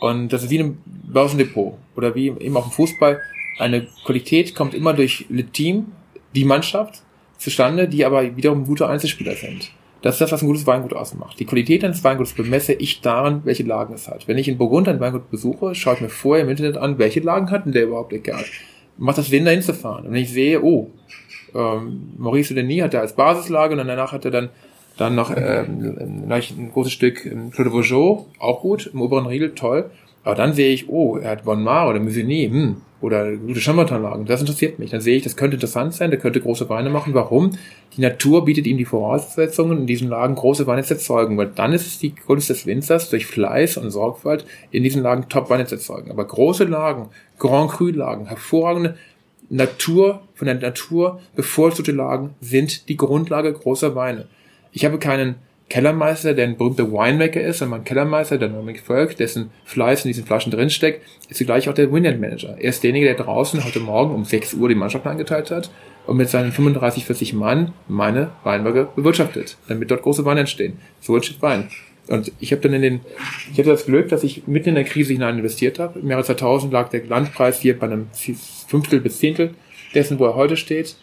Und das ist wie ein Börsendepot oder wie eben auch im Fußball. Eine Qualität kommt immer durch das Team, die Mannschaft zustande, die aber wiederum gute Einzelspieler sind. Das ist das, was ein gutes Weingut ausmacht. Die Qualität eines Weinguts bemesse ich daran, welche Lagen es hat. Wenn ich in Burgund ein Weingut besuche, schaue ich mir vorher im Internet an, welche Lagen hat denn der überhaupt egal. Macht das Sinn, da hinzufahren. Und wenn ich sehe, oh, ähm, Maurice Denis hat er als Basislage und danach hat er dann dann noch ähm, ein großes Stück in Claude Vougeot, auch gut, im oberen Riegel, toll. Aber dann sehe ich, oh, er hat Bonmar oder Musigny, hm, oder gute Chambertin-Lagen. Das interessiert mich. Dann sehe ich, das könnte interessant sein, der könnte große Weine machen. Warum? Die Natur bietet ihm die Voraussetzungen, in diesen Lagen große Weine zu erzeugen, weil dann ist es die Kunst des Winzers, durch Fleiß und Sorgfalt in diesen Lagen Top-Weine zu erzeugen. Aber große Lagen, Grand Cru-Lagen, hervorragende Natur, von der Natur bevorzugte Lagen sind die Grundlage großer Weine. Ich habe keinen Kellermeister, der ein berühmter Winemaker ist, sondern ein Kellermeister, der Norman Folk, dessen Fleiß in diesen Flaschen drinsteckt, ist zugleich auch der Winland Manager. Er ist derjenige, der draußen heute Morgen um 6 Uhr die Mannschaft eingeteilt hat und mit seinen 35, 40 Mann meine Weinberge bewirtschaftet, damit dort große Weine entstehen. So entsteht Wein. Und ich habe dann in den, ich hatte das Glück, dass ich mitten in der Krise hinein investiert habe. Im Jahre 2000 lag der Landpreis hier bei einem Fünftel bis Zehntel dessen, wo er heute steht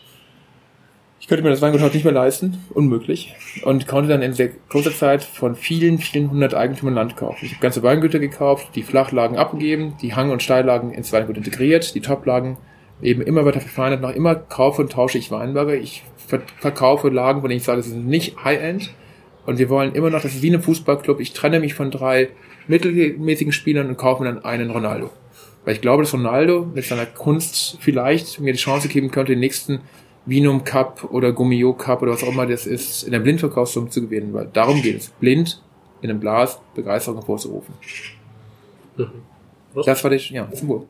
könnte mir das Weingut heute nicht mehr leisten, unmöglich, und konnte dann in sehr kurzer Zeit von vielen, vielen hundert Eigentümern Land kaufen. Ich habe ganze Weingüter gekauft, die Flachlagen abgegeben, die Hang- und Steillagen ins Weingut integriert, die Toplagen eben immer weiter verfeinert, noch immer kaufe und tausche ich Weinberge. Ich verkaufe Lagen, von denen ich sage, sie sind nicht High-End. Und wir wollen immer noch, das ist wie ein Fußballclub, ich trenne mich von drei mittelmäßigen Spielern und kaufe mir dann einen Ronaldo. Weil ich glaube, dass Ronaldo mit seiner Kunst vielleicht mir die Chance geben könnte, den nächsten Vinum Cup oder Gummio Cup oder was auch immer das ist, in der Blindverkaufssumme zu gewinnen, weil darum geht es. Blind in einem Glas Begeisterung hervorzurufen. Mhm. Das war der, ja, das ist ein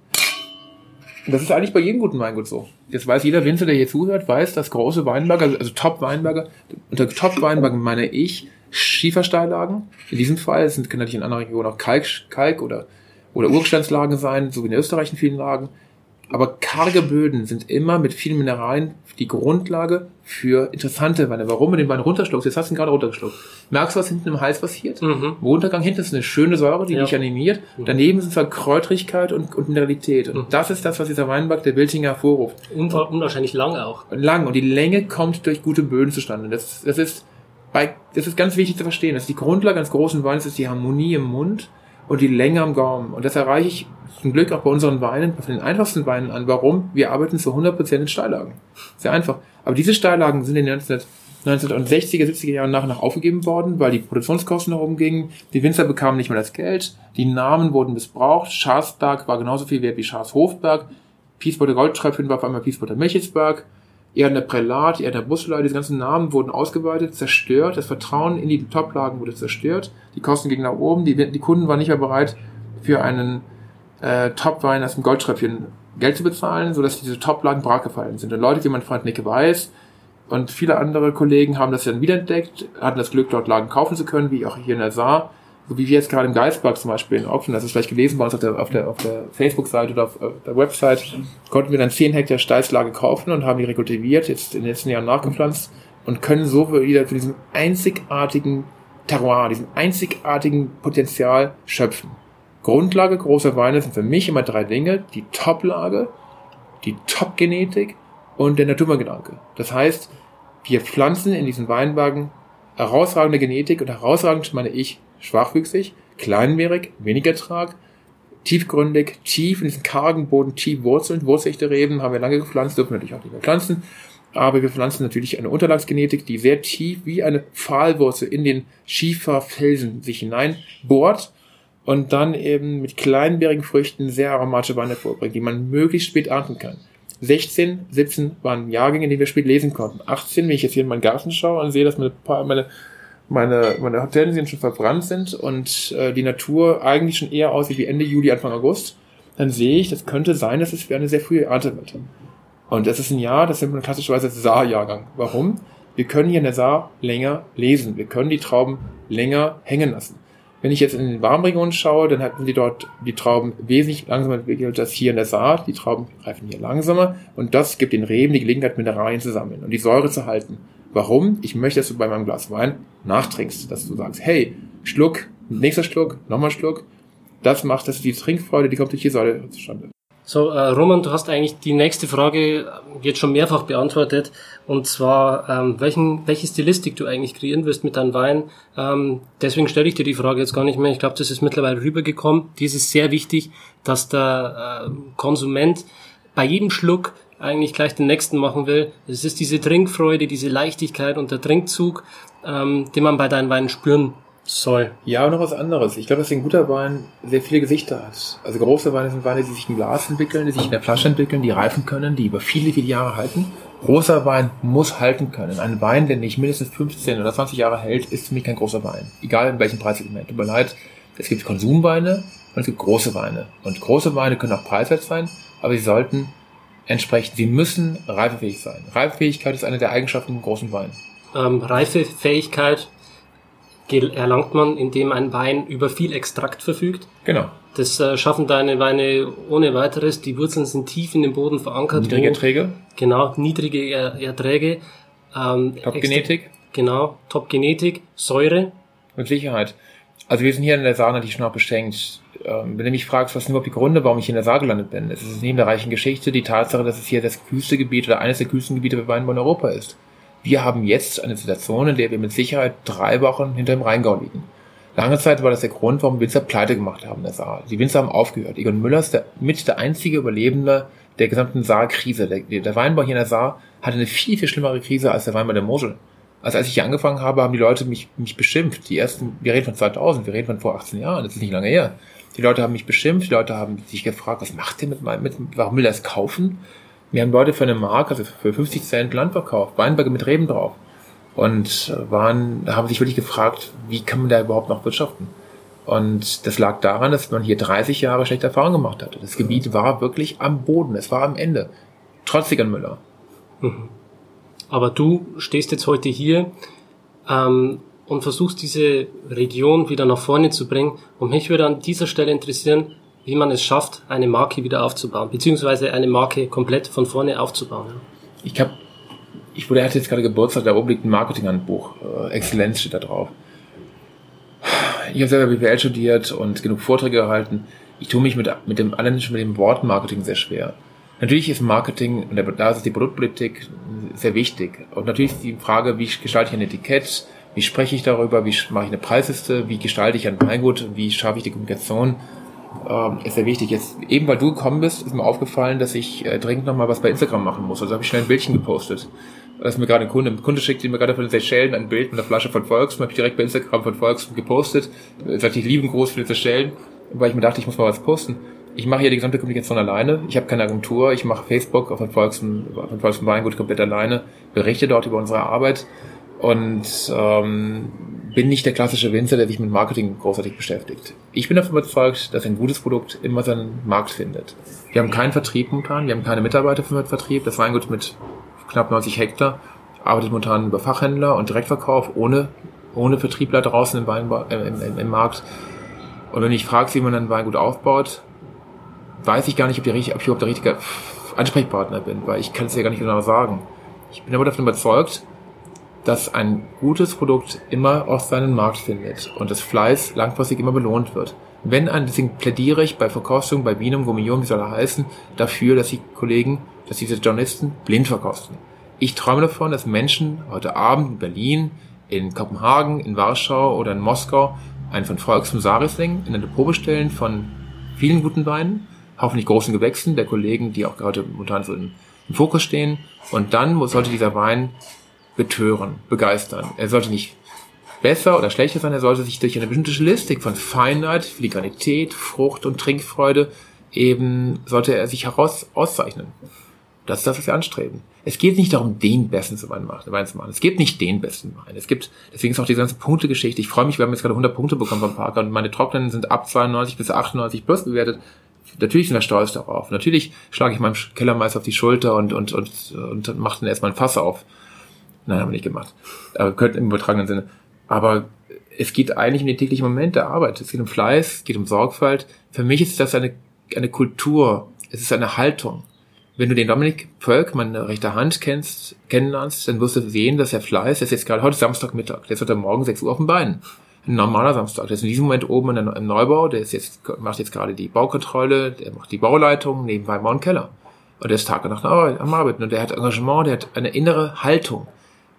das ist eigentlich bei jedem guten Weingut so. Jetzt weiß jeder Winzer, der hier zuhört, weiß, dass große Weinberger, also Top-Weinberger, unter Top-Weinberger meine ich Schiefersteillagen. In diesem Fall, es können natürlich in anderen Regionen auch Kalk, Kalk oder, oder Urgesteinslagen sein, so wie in Österreich in vielen Lagen Aber karge Böden sind immer mit vielen Mineralien die Grundlage für interessante Weine. Warum du den Wein runterschluckst? Jetzt hast du ihn gerade runtergeschluckt. Merkst du, was hinten im Hals passiert? Mhm. Im Untergang hinten ist eine schöne Säure, die Ja. dich animiert. Mhm. Daneben sind zwar Kräutrigkeit und, und Mineralität. Und Mhm. das ist das, was dieser Weinberg der Wiltinger hervorruft. Un unwahrscheinlich lang auch. lang und die Länge kommt durch gute Böden zustande. Das, das ist bei, das ist ganz wichtig zu verstehen. Das ist die Grundlage eines großen Weins, ist die Harmonie im Mund und die Länge am Gaumen. Und das erreiche ich zum Glück auch bei unseren Weinen, bei den einfachsten Weinen an. Warum? Wir arbeiten zu 100% in Steillagen. Sehr einfach. Aber diese Steillagen sind in den 19 1960er, 70er Jahren nach und nach aufgegeben worden, weil die Produktionskosten nach oben gingen. Die Winzer bekamen nicht mehr das Geld. Die Namen wurden missbraucht. Schafsberg war genauso viel wert wie Schafshofberg. Piesbotter Goldtröpfchen war auf einmal Piesbotter Milchitsberg. Erdener Prälat, Erdener Busleiter, diese ganzen Namen wurden ausgeweitet, zerstört. Das Vertrauen in die Toplagen wurde zerstört. Die Kosten gingen nach oben. Die, die Kunden waren nicht mehr bereit, für einen äh, Topwein aus dem Goldtröpfchen Geld zu bezahlen, sodass diese Toplagen brach gefallen sind. Und Leute wie mein Freund Nicke Weiß und viele andere Kollegen haben das dann wiederentdeckt, hatten das Glück, dort Lagen kaufen zu können, wie auch hier in der Saar. So wie wir jetzt gerade im Geisberg zum Beispiel in Ochsen, das ist vielleicht gelesen bei uns auf der, auf der, auf der Facebook-Seite oder auf, auf der Website, konnten wir dann 10 Hektar Steißlage kaufen und haben die rekultiviert, jetzt in den letzten Jahren nachgepflanzt und können so wieder zu diesem einzigartigen Terroir, diesem einzigartigen Potenzial schöpfen. Grundlage großer Weine sind für mich immer drei Dinge. Die Toplage, die Top-Genetik und der Naturgedanke. Das heißt, wir pflanzen in diesen Weinbergen herausragende Genetik und herausragend meine ich schwachwüchsig, kleinwährig, wenig Ertrag, tiefgründig, tief in diesen kargen Boden, tief wurzelnd, wurzelte Reben haben wir lange gepflanzt, dürfen wir natürlich auch nicht mehr pflanzen, aber wir pflanzen natürlich eine Unterlagsgenetik, die sehr tief wie eine Pfahlwurzel in den Schieferfelsen sich hinein bohrt und dann eben mit kleinbärigen Früchten sehr aromatische Weine vorbringt, die man möglichst spät ernten kann. 16, 17 waren Jahrgänge, denen wir spät lesen konnten. 18, wenn ich jetzt hier in meinen Garten schaue und sehe, dass meine, meine, meine, meine Hortensien schon verbrannt sind und äh, die Natur eigentlich schon eher aussieht wie Ende Juli, Anfang August, dann sehe ich, das könnte sein, dass es eine sehr frühe Ernte wird. Und das ist ein Jahr, das nennt man klassischerweise Saarjahrgang. Warum? Wir können hier in der Saar länger lesen. Wir können die Trauben länger hängen lassen. Wenn ich jetzt in den Warmregionen schaue, dann hatten die dort die Trauben wesentlich langsamer entwickelt als hier in der Saar. Die Trauben reifen hier langsamer und das gibt den Reben die Gelegenheit, Mineralien zu sammeln und die Säure zu halten. Warum? Ich möchte, dass du bei meinem Glas Wein nachtrinkst, dass du sagst, hey, Schluck, nächster Schluck, nochmal Schluck. Das macht, dass die Trinkfreude, die kommt durch die Säure zustande. So, äh, Roman, du hast eigentlich die nächste Frage jetzt schon mehrfach beantwortet. Und zwar, ähm, welchen, welche Stilistik du eigentlich kreieren wirst mit deinem Wein. Ähm, deswegen stelle ich dir die Frage jetzt gar nicht mehr. Ich glaube, das ist mittlerweile rübergekommen. Dies ist sehr wichtig, dass der äh, Konsument bei jedem Schluck eigentlich gleich den nächsten machen will. Es ist diese Trinkfreude, diese Leichtigkeit und der Trinkzug, ähm, den man bei deinen Weinen spüren soll. Ja, und noch was anderes. Ich glaube, dass ein guter Wein sehr viele Gesichter hat. Also große Weine sind Weine, die sich im Glas entwickeln, die sich in der Flasche entwickeln, die reifen können, die über viele, viele Jahre halten. Großer Wein muss halten können. Ein Wein, der nicht mindestens 15 oder 20 Jahre hält, ist für mich kein großer Wein. Egal in welchem Preissegment. Tut mir leid, es gibt Konsumweine und es gibt große Weine. Und große Weine können auch preiswert sein, aber sie sollten entsprechend, sie müssen reifefähig sein. Reifefähigkeit ist eine der Eigenschaften von großen Weinen. Ähm, Reifefähigkeit erlangt man, indem ein Wein über viel Extrakt verfügt. Genau. Das äh, schaffen deine Weine ohne weiteres. Die Wurzeln sind tief in den Boden verankert. Niedrige Erträge, Genau, niedrige er Erträge. Ähm, Top-Genetik. Genau, Top-Genetik, Säure. Mit Sicherheit. Also wir sind hier in der Saar natürlich schon auch beschenkt. Ähm, wenn du mich fragst, was sind überhaupt die Gründe, warum ich hier in der Saar gelandet bin, es ist neben der reichen Geschichte die Tatsache, dass es hier das kühlste Gebiet oder eines der kühlsten Gebiete für Weinbau in Europa ist. Wir haben jetzt eine Situation, in der wir mit Sicherheit drei Wochen hinter dem Rheingau liegen. Lange Zeit war das der Grund, warum Winzer pleite gemacht haben in der Saar. Die Winzer haben aufgehört. Egon Müller ist der, mit der einzige Überlebende der gesamten Saar-Krise. Der, der Weinbau hier in der Saar hatte eine viel, viel schlimmere Krise als der Weinbau der Mosel. Also als ich hier angefangen habe, haben die Leute mich, mich beschimpft. Die ersten, wir reden von 2000, wir reden von vor 18 Jahren, das ist nicht lange her. Die Leute haben mich beschimpft, die Leute haben sich gefragt, was macht ihr mit meinem, mit, warum will er das kaufen? Wir haben Leute für eine Mark, also für 50 Cent Land verkauft, Weinberge mit Reben drauf. Und äh, waren, haben sich wirklich gefragt, wie kann man da überhaupt noch wirtschaften? Und das lag daran, dass man hier 30 Jahre schlechte Erfahrungen gemacht hatte. Das Gebiet war wirklich am Boden, es war am Ende. Trotz Müller. Aber du stehst jetzt heute hier ähm, und versuchst diese Region wieder nach vorne zu bringen. Und mich würde an dieser Stelle interessieren, wie man es schafft, eine Marke wieder aufzubauen, beziehungsweise eine Marke komplett von vorne aufzubauen. Ich habe, ich wurde, hatte jetzt gerade Geburtstag, da oben liegt ein Marketinghandbuch, äh, Exzellenz steht da drauf. Ich habe selber BWL studiert und genug Vorträge gehalten. Ich tue mich mit, mit dem, allein schon mit dem Wort Marketing sehr schwer. Natürlich ist Marketing, und da ist die Produktpolitik sehr wichtig. Und natürlich ist die Frage, wie gestalte ich ein Etikett, wie spreche ich darüber, wie mache ich eine Preisliste, wie gestalte ich ein Weingut, wie schaffe ich die Kommunikation, ähm, ist sehr wichtig. Jetzt, eben weil du gekommen bist, ist mir aufgefallen, dass ich äh, dringend nochmal was bei Instagram machen muss. Also habe ich schnell ein Bildchen gepostet. Das mir gerade ein Kunde, ein Kunde schickt mir gerade von den Seychellen ein Bild mit einer Flasche von Volkswagen, habe ich direkt bei Instagram von Volkswagen gepostet. Sagt, ich lieben groß für die Seychellen, weil ich mir dachte, ich muss mal was posten. Ich mache hier die gesamte Kommunikation alleine. Ich habe keine Agentur. Ich mache Facebook auf Volkswagen, von Weingut komplett alleine, berichte dort über unsere Arbeit und ähm, bin nicht der klassische Winzer, der sich mit Marketing großartig beschäftigt. Ich bin davon überzeugt, dass ein gutes Produkt immer seinen Markt findet. Wir haben keinen Vertrieb momentan, wir haben keine Mitarbeiter für den Vertrieb. Das Weingut mit knapp 90 Hektar arbeitet momentan über Fachhändler und Direktverkauf ohne, ohne Vertriebler draußen im, Weinba äh, im, im, im Markt. Und wenn ich frage, wie man ein Weingut aufbaut, weiß ich gar nicht, ob, die, ob ich überhaupt der richtige Ansprechpartner bin, weil ich kann es ja gar nicht genau sagen. Ich bin aber davon überzeugt, dass ein gutes Produkt immer auch seinen Markt findet und das Fleiß langfristig immer belohnt wird. Wenn ein, deswegen plädiere ich bei Verkostung, bei Bienum, Gourmillon, wie soll er heißen, dafür, dass die Kollegen, dass diese Journalisten blind verkosten. Ich träume davon, dass Menschen heute Abend in Berlin, in Kopenhagen, in Warschau oder in Moskau einen von Volks zum Sarisling in eine Probe stellen von vielen guten Weinen, hoffentlich großen Gewächsen der Kollegen, die auch gerade momentan so im Fokus stehen. Und dann sollte dieser Wein betören, begeistern. Er sollte nicht besser oder schlechter sein, er sollte sich durch eine bestimmte Stilistik von Feinheit, Filigranität, Frucht und Trinkfreude eben, sollte er sich heraus auszeichnen. Das ist das, was wir anstreben. Es geht nicht darum, den besten zu Wein zu machen. Es gibt nicht den besten Wein. Es gibt, deswegen ist auch die ganze Punktegeschichte. Ich freue mich, wir haben jetzt gerade 100 Punkte bekommen vom Parker und meine Trockenen sind ab 92 bis 98 plus bewertet. Natürlich sind wir stolz darauf. Natürlich schlage ich meinem Kellermeister auf die Schulter und, und, und, und mache dann erstmal ein Fass auf. Nein, haben wir nicht gemacht. Aber könnte im übertragenen Sinne. Aber es geht eigentlich um den täglichen Moment der Arbeit. Es geht um Fleiß, es geht um Sorgfalt. Für mich ist das eine, eine Kultur. Es ist eine Haltung. Wenn du den Dominik Pölk, meine rechte Hand, kennst, kennenlernst, dann wirst du sehen, dass er Fleiß, ist jetzt gerade heute Samstagmittag, der ist heute Morgen 6 Uhr auf dem Bein. Ein normaler Samstag. Der ist in diesem Moment oben in im Neubau, der ist jetzt, macht jetzt gerade die Baukontrolle, der macht die Bauleitung, nebenbei einen Keller. Und der ist Tag und Nacht am Arbeiten. Und der hat Engagement, der hat eine innere Haltung.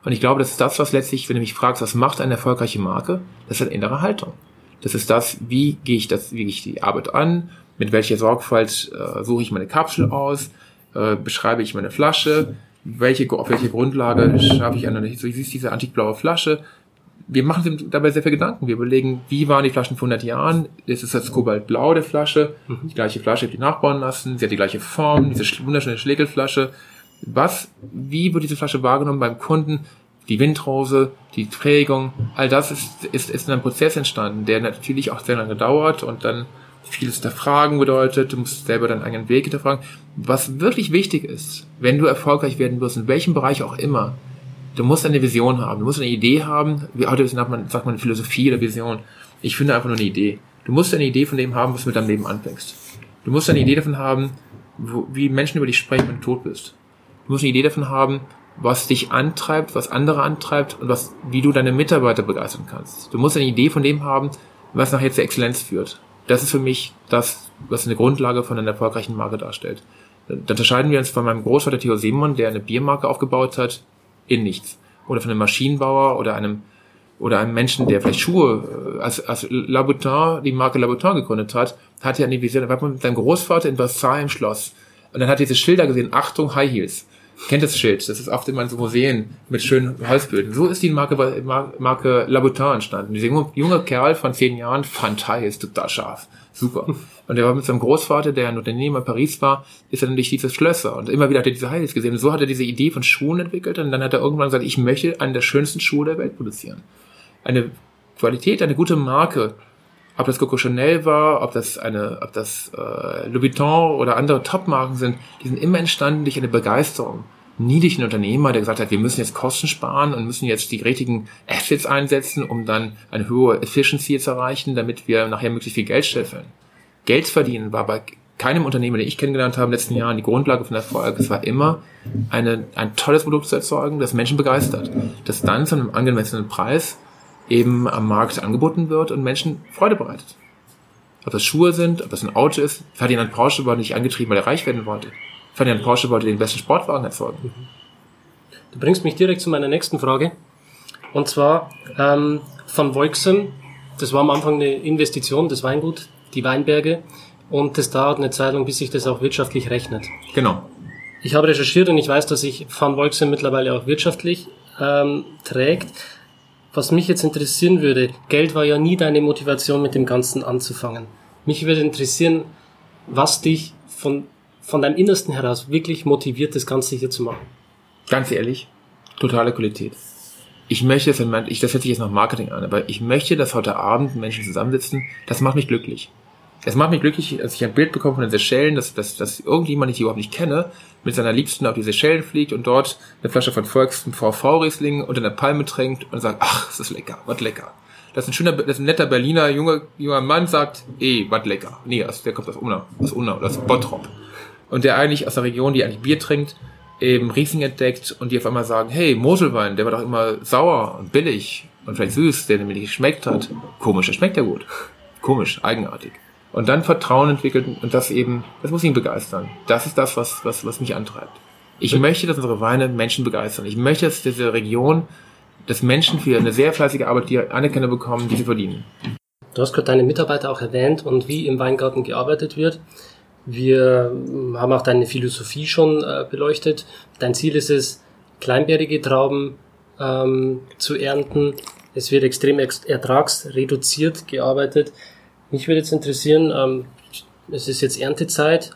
Und ich glaube, das ist das, was letztlich, wenn du mich fragst, was macht eine erfolgreiche Marke, das ist eine innere Haltung. Das ist das, wie gehe ich das, wie gehe ich die Arbeit an, mit welcher Sorgfalt äh, suche ich meine Kapsel aus, äh, beschreibe ich meine Flasche, welche, auf welche Grundlage schaffe ich eine, so siehst diese antikblaue Flasche. Wir machen dabei sehr viel Gedanken. Wir überlegen, wie waren die Flaschen vor 100 Jahren? Ist es das Kobaltblau der Flasche? Mhm. Die gleiche Flasche, die nachbauen lassen. Sie hat die gleiche Form, diese wunderschöne Schlägelflasche was, wie wird diese Flasche wahrgenommen beim Kunden? Die Windrose, die Prägung, all das ist, ist, ist in einem Prozess entstanden, der natürlich auch sehr lange dauert und dann vieles der Fragen bedeutet, du musst selber deinen eigenen Weg hinterfragen. Was wirklich wichtig ist, wenn du erfolgreich werden wirst, in welchem Bereich auch immer, du musst eine Vision haben, du musst eine Idee haben, wie heute sagt man, sagt man Philosophie oder Vision. Ich finde einfach nur eine Idee. Du musst eine Idee von dem haben, was du mit deinem Leben anfängst. Du musst eine Idee davon haben, wo, wie Menschen über dich sprechen, wenn du tot bist. Du musst eine Idee davon haben, was dich antreibt, was andere antreibt und was, wie du deine Mitarbeiter begeistern kannst. Du musst eine Idee von dem haben, was nachher zur Exzellenz führt. Das ist für mich das, was eine Grundlage von einer erfolgreichen Marke darstellt. Da unterscheiden wir uns von meinem Großvater Theo Simon, der eine Biermarke aufgebaut hat, in nichts. Oder von einem Maschinenbauer oder einem oder einem Menschen, der vielleicht Schuhe, äh, als, als Laboutin, die Marke Laboutin gegründet hat, hat er eine Vision, da war mit seinem Großvater in Versailles im Schloss. Und dann hat er diese Schilder gesehen, Achtung, High Heels kennt das Schild. Das ist oft immer in so Museen mit schönen Holzböden. So ist die Marke, Marke Laboutin entstanden. Dieser junge, junge Kerl von zehn Jahren fand Thai ist total scharf. Super. Und er war mit seinem Großvater, der ein Unternehmer in Paris war, ist dann durch diese Schlösser und immer wieder hat er diese Heils gesehen. Und so hat er diese Idee von Schuhen entwickelt und dann hat er irgendwann gesagt, ich möchte einen der schönsten Schuhe der Welt produzieren. Eine Qualität, eine gute Marke, ob das Coco Chanel war, ob das eine, ob das äh, Louis Vuitton oder andere Topmarken sind, die sind immer entstanden durch eine Begeisterung. Nie durch einen Unternehmer, der gesagt hat, wir müssen jetzt Kosten sparen und müssen jetzt die richtigen Assets einsetzen, um dann eine hohe Efficiency zu erreichen, damit wir nachher möglichst viel Geld scheffeln. Geld verdienen war bei keinem Unternehmen, den ich kennengelernt habe in den letzten Jahren, die Grundlage von Erfolg. Es war immer eine, ein tolles Produkt zu erzeugen, das Menschen begeistert, das dann zu einem angemessenen Preis eben am Markt angeboten wird und Menschen Freude bereitet. Ob das Schuhe sind, ob das ein Auto ist. Ferdinand Porsche war nicht angetrieben, weil er reich werden wollte. Ferdinand Porsche wollte den besten Sportwagen erzeugen. Du bringst mich direkt zu meiner nächsten Frage. Und zwar ähm, von Volksem, das war am Anfang eine Investition, das Weingut, die Weinberge. Und das dauert eine Zeit lang, bis sich das auch wirtschaftlich rechnet. Genau. Ich habe recherchiert und ich weiß, dass sich Van Volksem mittlerweile auch wirtschaftlich ähm, trägt. Was mich jetzt interessieren würde, Geld war ja nie deine Motivation, mit dem Ganzen anzufangen. Mich würde interessieren, was dich von, von deinem Innersten heraus wirklich motiviert, das Ganze hier zu machen. Ganz ehrlich, totale Qualität. Ich möchte, ich, das hört sich jetzt nach Marketing an, aber ich möchte, dass heute Abend Menschen zusammensitzen, das macht mich glücklich. Es macht mich glücklich, dass ich ein Bild bekomme von den Seychellen, dass, dass, dass irgendjemand, den ich überhaupt nicht kenne, mit seiner Liebsten auf die Seychellen fliegt und dort eine Flasche von Volks VV-Riesling unter einer Palme tränkt und sagt, ach, das ist lecker, was lecker. Dass ein schöner, dass ein netter Berliner junger, junger Mann sagt, eh, was lecker. Nee, also der kommt aus Unna, aus Unna oder aus Bottrop. Und der eigentlich aus der Region, die eigentlich Bier trinkt, eben Riesling entdeckt und die auf einmal sagen, hey, Moselwein, der war doch immer sauer und billig und vielleicht süß, der nämlich geschmeckt hat. Komisch, der schmeckt ja gut. Komisch, eigenartig und dann Vertrauen entwickelt und das eben, das muss ihn begeistern. Das ist das, was, was, was mich antreibt. Ich möchte, dass unsere Weine Menschen begeistern. Ich möchte, dass diese Region, dass Menschen für eine sehr fleißige Arbeit die Anerkennung bekommen, die sie verdienen. Du hast gerade deine Mitarbeiter auch erwähnt und wie im Weingarten gearbeitet wird. Wir haben auch deine Philosophie schon äh, beleuchtet. Dein Ziel ist es, kleinbärige Trauben ähm, zu ernten. Es wird extrem ertragsreduziert gearbeitet. Mich würde jetzt interessieren, ähm, es ist jetzt Erntezeit.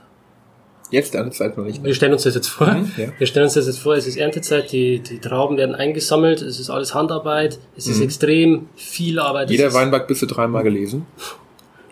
Jetzt Erntezeit noch nicht. Wir stellen uns das jetzt vor. Mhm, ja. Wir stellen uns das jetzt vor, es ist Erntezeit, die, die Trauben werden eingesammelt, es ist alles Handarbeit, es ist mhm. extrem viel Arbeit. Jeder Weinberg bist du dreimal gelesen.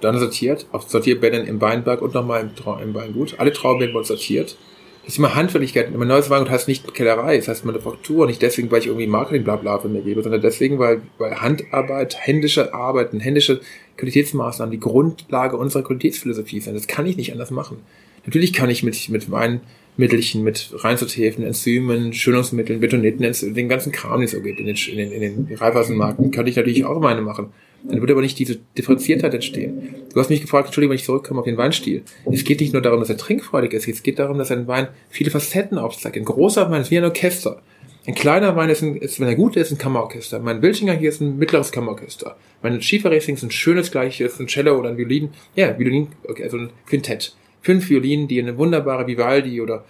Dann sortiert, auf Sortierbändern im Weinberg und nochmal im, im Weingut. Alle Trauben werden sortiert. Das ist immer Handwerklichkeit. Mein neues Weingut heißt nicht Kellerei, es heißt Manufaktur. Nicht deswegen, weil ich irgendwie Marketing blabla von mir gebe, sondern deswegen, weil, weil Handarbeit, händische Arbeiten, händische Qualitätsmaßnahmen die Grundlage unserer Qualitätsphilosophie sind. Das kann ich nicht anders machen. Natürlich kann ich mit, mit Weinmittelchen, mit Reinzuthäfen, Enzymen, Schönungsmitteln, Betoniten, den ganzen Kram, den es so gibt in den, in den, in den Reifwassermarken, kann ich natürlich auch meine machen. Dann wird aber nicht diese Differenziertheit entstehen. Du hast mich gefragt, Entschuldigung, wenn ich zurückkomme auf den Weinstil. Es geht nicht nur darum, dass er trinkfreudig ist, es geht darum, dass ein Wein viele Facetten aufzeigt. Ein großer Wein ist wie ein Orchester. Ein kleiner Wein ist, ein, ist wenn er gut ist, ein Kammerorchester. Mein Wilchinger hier ist ein mittleres Kammerorchester. Mein Schieferracing ist ein schönes gleiches, ein Cello oder ein Violin. Ja, Violin, okay, also ein Quintett. Fünf Violinen, die eine wunderbare Vivaldi oder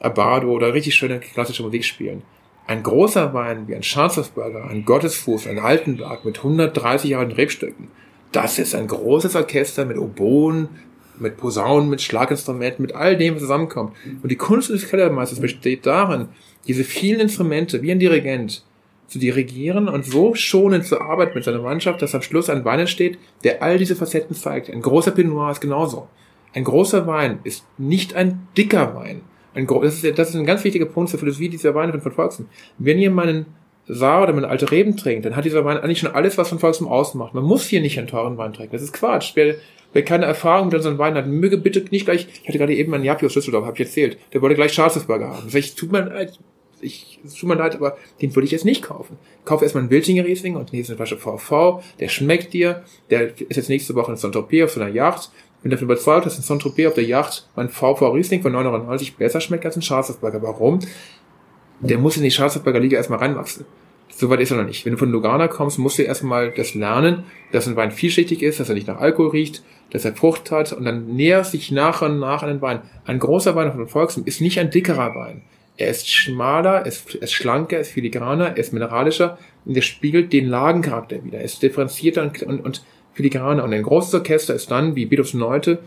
Abado oder richtig schöne klassische Musik spielen. Ein großer Wein wie ein Schwarzhofsburger, ein Gottesfuß, ein Altenberg mit 130 Jahren Rebstöcken, das ist ein großes Orchester mit Oboen, mit Posaunen, mit Schlaginstrumenten, mit all dem, was zusammenkommt. Und die Kunst des Kellermeisters besteht darin, diese vielen Instrumente wie ein Dirigent zu dirigieren und so schonend zu arbeiten mit seiner Mannschaft, dass am Schluss ein Wein entsteht, der all diese Facetten zeigt. Ein großer Pinot ist genauso. Ein großer Wein ist nicht ein dicker Wein. Ein, das, ist, das ist ein ganz wichtiger Punkt zur Philosophie dieser Weine von Volksem. Wenn ihr meinen Saar oder meine alte Reben trinkt, dann hat dieser Wein eigentlich schon alles, was von Volksem ausmacht. Man muss hier nicht einen teuren Wein trinken. Das ist Quatsch. Wer, wer keine Erfahrung mit unseren Wein hat, möge bitte nicht gleich, ich hatte gerade eben einen Japi aus Düsseldorf, habe ich erzählt, der wollte gleich Schafsburger haben. Sag ich, tut mir leid, ich, es tut mir leid, aber den würde ich jetzt nicht kaufen. Kauf erstmal einen Wiltinger Riesling und nächste Flasche VV, der schmeckt dir, der ist jetzt nächste Woche in Saint-Tropez auf so einer Yacht, bin dafür überzeugt, dass in Saint-Tropez auf der Yacht mein VV Riesling von 9,90 besser schmeckt als ein Schwarzwaldberger. Warum? Der muss in die Schwarzwaldberger Liga erstmal reinwachsen. Soweit ist er noch nicht. Wenn du von Lugana kommst, musst du erstmal das lernen, dass ein Wein vielschichtig ist, dass er nicht nach Alkohol riecht, dass er Frucht hat und dann näherst dich nach und nach an den Wein. Ein großer Wein von Volkswagen ist nicht ein dickerer Wein. Er ist schmaler, er ist, er ist schlanker, er ist filigraner, er ist mineralischer und er spiegelt den Lagencharakter wieder. Er ist differenzierter und, und, und filigraner. Und ein großes Orchester ist dann, wie Beethoven Neute,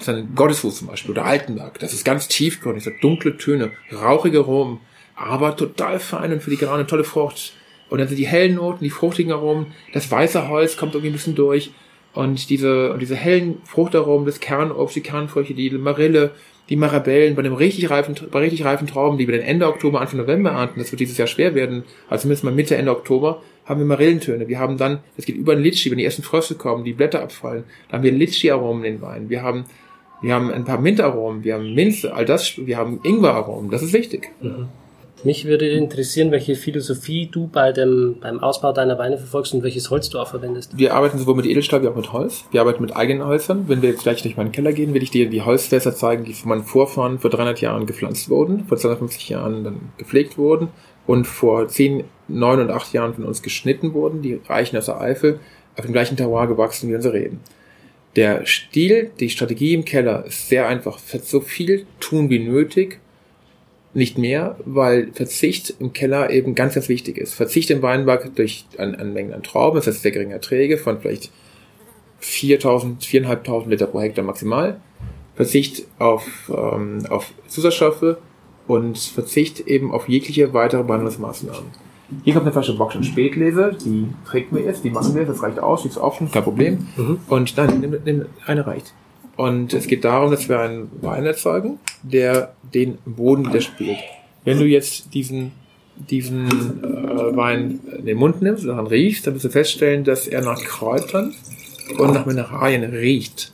sein Gottesfuß zum Beispiel oder Altenberg. Das ist ganz tiefgründig, so dunkle Töne, rauchige Aromen, aber total fein und filigrane, tolle Frucht. Und dann sind die hellen Noten, die fruchtigen Aromen, das weiße Holz kommt irgendwie ein bisschen durch. Und diese, und diese hellen Fruchtaromen, das Kernobst, die Kernfrüchte, die Marille, die Marabellen bei dem richtig reifen, bei richtig reifen Trauben, die wir dann Ende Oktober, Anfang November ernten, das wird dieses Jahr schwer werden, also zumindest mal Mitte, Ende Oktober, haben wir Marillentöne. Wir haben dann, das geht über den Litschi, wenn die ersten Fröste kommen, die Blätter abfallen, dann haben wir Litschi-Aromen in den Wein. Wir haben, wir haben ein paar Mintaromen, wir haben Minze, all das, wir haben Ingwer-Aromen. Das ist wichtig. Mhm. Mich würde interessieren, welche Philosophie du bei dem, beim Ausbau deiner Weine verfolgst und welches Holz du auch verwendest. Wir arbeiten sowohl mit Edelstahl wie auch mit Holz. Wir arbeiten mit eigenen Holzern. Wenn wir jetzt gleich durch meinen Keller gehen, will ich dir die Holzfässer zeigen, die von meinen Vorfahren vor 300 Jahren gepflanzt wurden, vor 250 Jahren dann gepflegt wurden und vor 10, 9 und 8 Jahren von uns geschnitten wurden. Die reichen aus der Eifel, auf dem gleichen Terroir gewachsen wie unsere Reben. Der Stil, die Strategie im Keller ist sehr einfach. So viel tun wie nötig nicht mehr, weil Verzicht im Keller eben ganz, ganz wichtig ist. Verzicht im Weinberg durch an, an Mengen an Trauben, das heißt sehr geringe Erträge von vielleicht 4.000, 4.500 Liter pro Hektar maximal. Verzicht auf, ähm, auf Zusatzstoffe und Verzicht eben auf jegliche weitere Behandlungsmaßnahmen. Hier kommt eine Flasche Bock und Spätlese, die trägt mir jetzt, die machen wir, das reicht aus, die ist offen, kein Problem. Mhm. Und nein, nimm, nimm, eine reicht. Und es geht darum, dass wir einen Wein erzeugen, der den Boden widerspiegelt. Wenn du jetzt diesen, diesen äh, Wein in den Mund nimmst und daran riechst, dann wirst du feststellen, dass er nach Kräutern und nach Mineralien riecht.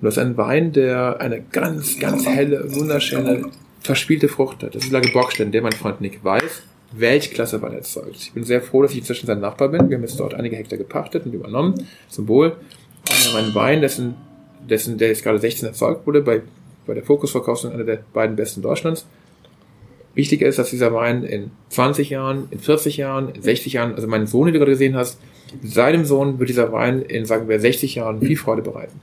Und das ist ein Wein, der eine ganz, ganz helle, wunderschöne, verspielte Frucht hat. Das ist Lage Bockstein, der mein Freund Nick weiß, Weltklasse Wein erzeugt. Ich bin sehr froh, dass ich inzwischen sein Nachbar bin. Wir haben jetzt dort einige Hektar gepachtet und übernommen. Symbol. Haben einen Wein, dessen dessen, der jetzt gerade 16 erzeugt wurde, bei, bei der Fokusverkaufsung einer der beiden besten Deutschlands. Wichtiger ist, dass dieser Wein in 20 Jahren, in 40 Jahren, in 60 Jahren, also meinen Sohn, den du gerade gesehen hast, seinem Sohn wird dieser Wein in, sagen wir, 60 Jahren viel Freude bereiten.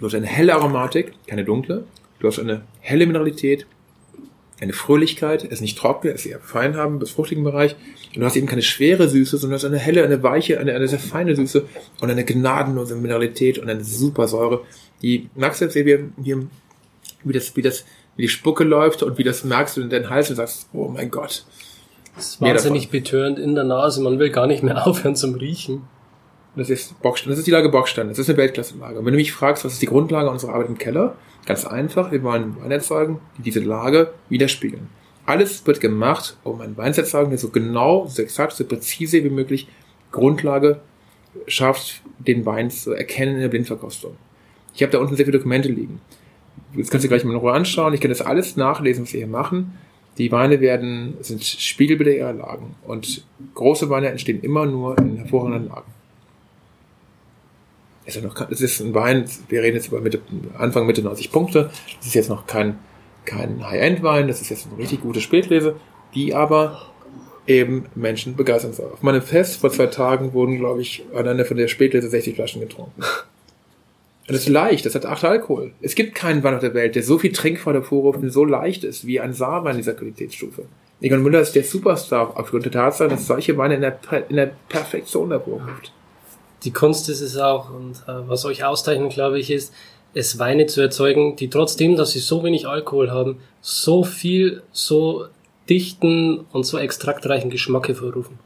Du hast eine helle Aromatik, keine dunkle. Du hast eine helle Mineralität, eine Fröhlichkeit, er ist nicht trocken, er ist eher fein haben, bis fruchtigen Bereich. Und du hast eben keine schwere Süße, sondern du hast eine helle, eine weiche, eine, eine sehr feine Süße und eine gnadenlose Mineralität und eine super Säure. Die merkst du jetzt eben hier, wie das, wie das, wie die Spucke läuft und wie das merkst du in deinen Hals und sagst, oh mein Gott. Das ist wahnsinnig betörend in der Nase, man will gar nicht mehr aufhören zum Riechen. Das ist Bockstein, das ist die Lage Bockstein, das ist eine Weltklasse-Lage. Und wenn du mich fragst, was ist die Grundlage unserer Arbeit im Keller, Ganz einfach, wir wollen Wein erzeugen, die diese Lage widerspiegeln. Alles wird gemacht, um einen Wein zu erzeugen, der so genau, so exakt, so präzise wie möglich Grundlage schafft, den Wein zu erkennen in der Blindverkostung. Ich habe da unten sehr viele Dokumente liegen. Das kannst du gleich mal in Ruhe anschauen. Ich kann das alles nachlesen, was wir hier machen. Die Weine werden, sind Spiegelbilder ihrer Lagen. Und große Weine entstehen immer nur in hervorragenden Lagen ist ja noch, es ist ein Wein, wir reden jetzt über Mitte, Anfang, Mitte 90 Punkte. Das ist jetzt noch kein, kein High-End-Wein, das ist jetzt eine richtig gute Spätlese, die aber eben Menschen begeistern soll. Auf meinem Fest vor zwei Tagen wurden, glaube ich, alleine von der Spätlese 60 Flaschen getrunken. Und das ist leicht, das hat acht Alkohol. Es gibt keinen Wein auf der Welt, der so viel Trinkfreude hervorruft und so leicht ist wie ein Saarwein dieser Qualitätsstufe. Egon Müller ist der Superstar aufgrund der Tatsache, dass solche Weine in der, in der Perfektion hervorruft die Kunst ist es auch und äh, was euch auszeichnet, glaube ich, ist, es Weine zu erzeugen, die trotzdem, dass sie so wenig Alkohol haben, so viel, so dichten und so extraktreichen Geschmack hervorrufen.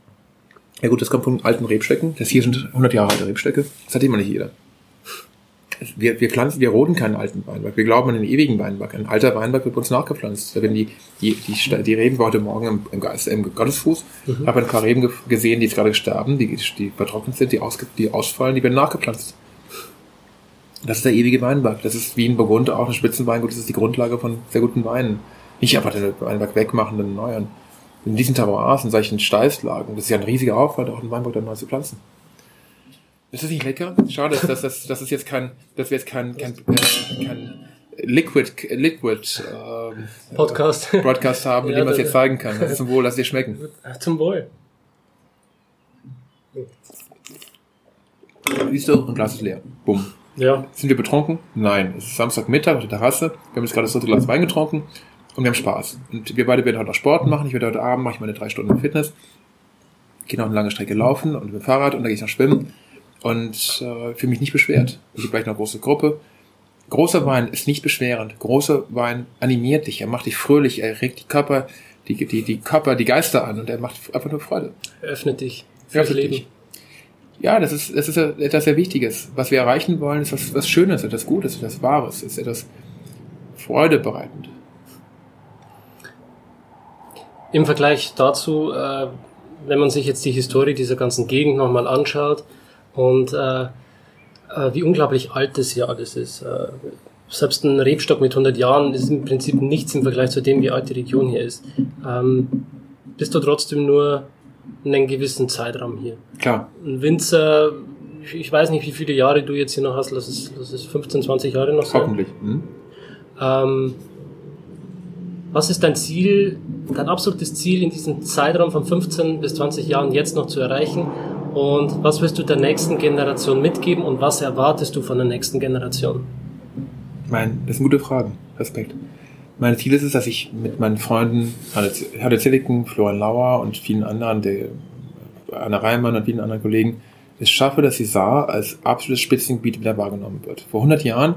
Ja gut, das kommt von alten Rebstöcken. Das hier sind 100 Jahre alte Rebstöcke. Das hat immer nicht jeder wir, wir pflanzen, wir roden keinen alten Weinberg. Wir glauben an den ewigen Weinberg. Ein alter Weinberg wird uns nachgepflanzt. Da werden die, die, die, die Reben war heute Morgen im, im, Geist, im Gottesfuß. Mhm. habe ein paar Reben gesehen, die jetzt gerade sterben, die, die vertrocknet sind, die, ausge, die ausfallen, die werden nachgepflanzt. Das ist der ewige Weinberg. Das ist wie in Burgund auch ein Spitzenweingut. Das ist die Grundlage von sehr guten Weinen. Nicht einfach den Weinberg wegmachen, den erneuern. In diesen Terroirs, in solchen Steißlagen, das ist ja ein riesiger Aufwand, auch einen Weinberg dann neu zu pflanzen. Ist das nicht lecker? Schade, dass das, das ist jetzt kein, dass wir jetzt kein, kein, äh, kein Liquid, Liquid ähm, Podcast. Broadcast haben, mit ja, dem man es jetzt zeigen kann. Das ist zum Wohl, dass dir schmecken. Zum Wohl. Siehst du, ein Glas ist leer. Bumm. Ja. Sind wir betrunken? Nein. Es ist Samstagmittag auf der Terrasse. Wir haben jetzt gerade das dritte Glas Wein getrunken und wir haben Spaß. Und wir beide werden heute noch Sport machen. Ich werde heute Abend mache ich meine drei Stunden Fitness. Gehe noch eine lange Strecke laufen und mit dem Fahrrad und dann gehe ich noch schwimmen und äh, fühle mich nicht beschwert. Ich habe gleich eine große Gruppe. Großer Wein ist nicht beschwerend. Großer Wein animiert dich, er macht dich fröhlich, er regt die Körper, die, die, die Körper, die Geister an und er macht einfach nur Freude. Er öffnet dich für das Leben. Dich. Ja, das ist, das ist etwas sehr Wichtiges. Was wir erreichen wollen, ist was, was Schönes, etwas Gutes, etwas Wahres, ist etwas freudebereitend. Im Vergleich dazu, äh, wenn man sich jetzt die Historie dieser ganzen Gegend nochmal anschaut und äh, äh, wie unglaublich alt das Jahr das ist. Äh, selbst ein Rebstock mit 100 Jahren ist im Prinzip nichts im Vergleich zu dem, wie alt die Region hier ist. Ähm, bist du trotzdem nur einen gewissen Zeitraum hier. Klar. Ein Winzer, ich weiß nicht, wie viele Jahre du jetzt hier noch hast, lass es, lass es 15, 20 Jahre noch sein. Hoffentlich. Hm? Ähm, was ist dein Ziel, dein absolutes Ziel in diesem Zeitraum von 15 bis 20 Jahren jetzt noch zu erreichen? Und was wirst du der nächsten Generation mitgeben und was erwartest du von der nächsten Generation? Mein, das sind gute Fragen. Respekt. Mein Ziel ist es, dass ich mit meinen Freunden, Herde Zilliken, Florian Lauer und vielen anderen, der, Anna Reimann und vielen anderen Kollegen, es schaffe, dass die Saar als absolutes Spitzengebiet wieder wahrgenommen wird. Vor 100 Jahren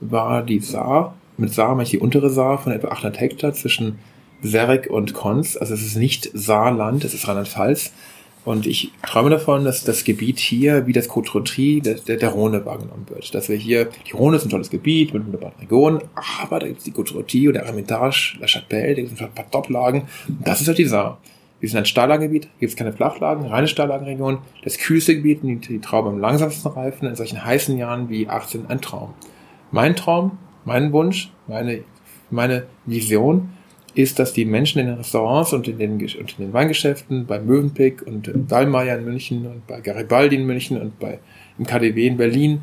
war die Saar, mit Saar meine ich die untere Saar von etwa 800 Hektar zwischen Serek und Konz. Also es ist nicht Saarland, es ist Rheinland-Pfalz. Und ich träume davon, dass das Gebiet hier wie das Côte der, der, der Rhone wahrgenommen wird. Dass wir hier, die Rhone ist ein tolles Gebiet mit wunderbaren Regionen, aber da gibt es die Côte oder Hermitage, La Chapelle, da gibt es ein paar Top-Lagen. Das ist halt die Saar. Wir sind ein Stahllagengebiet, gibt es keine Flachlagen, reine Stahllagenregion. Das kühlste Gebiet, die, die Trauben am langsamsten reifen, in solchen heißen Jahren wie 18 ein Traum. Mein Traum, mein Wunsch, meine, meine Vision ist, dass die Menschen in den Restaurants und in den, und in den Weingeschäften, bei Mövenpick und Dallmayr in München und bei Garibaldi in München und bei im KDW in Berlin,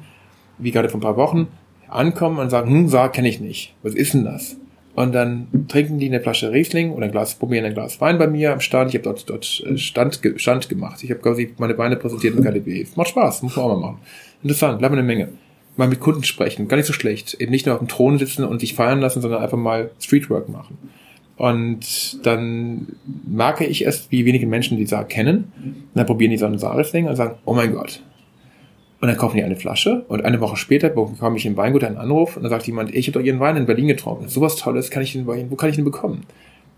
wie gerade vor ein paar Wochen, ankommen und sagen, hm, Saar kenne ich nicht. Was ist denn das? Und dann trinken die eine Flasche Riesling oder ein Glas, probieren ein Glas Wein bei mir am Stand. Ich habe dort, dort äh, Stand, Stand gemacht. Ich habe quasi meine Weine präsentiert im KDB. Macht Spaß, muss man auch mal machen. Interessant, bleibt eine Menge. Mal mit Kunden sprechen, gar nicht so schlecht. Eben nicht nur auf dem Thron sitzen und sich feiern lassen, sondern einfach mal Streetwork machen. Und dann merke ich erst, wie wenige Menschen die Saar kennen. Und dann probieren die so ein Saar-Riesling und sagen, oh mein Gott, und dann kaufen die eine Flasche und eine Woche später bekomme ich im Weingut einen Anruf und dann sagt jemand, ich habe doch Ihren Wein in Berlin getrunken. Sowas Tolles kann ich den, wo kann ich den bekommen?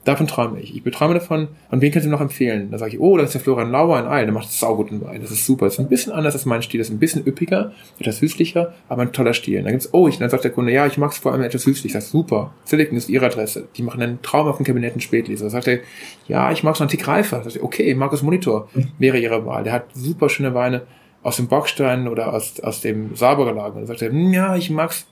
Davon träume ich. Ich beträume davon, und wen kannst du noch empfehlen? Da sage ich, oh, das ist der Florian Lauer in Eil, der macht sauguten Wein. Das ist super. Das ist ein bisschen anders als mein Stil. Das ist ein bisschen üppiger, etwas süßlicher, aber ein toller Stil. Und dann gibt's, oh, ich, dann sagt der Kunde, ja, ich mag es vor allem etwas süßlich. Ich sage, super. Silicon ist ihre Adresse. Die machen einen Traum auf dem Kabinett in Spätleser. Da sagt er, ja, ich mag es noch einen Tick reifer. Da sagt okay, Markus Monitor wäre ihre Wahl. Der hat super schöne Weine aus dem Bockstein oder aus, aus dem Saarburger Lager. Und dann sagt er, ja, ich mag's,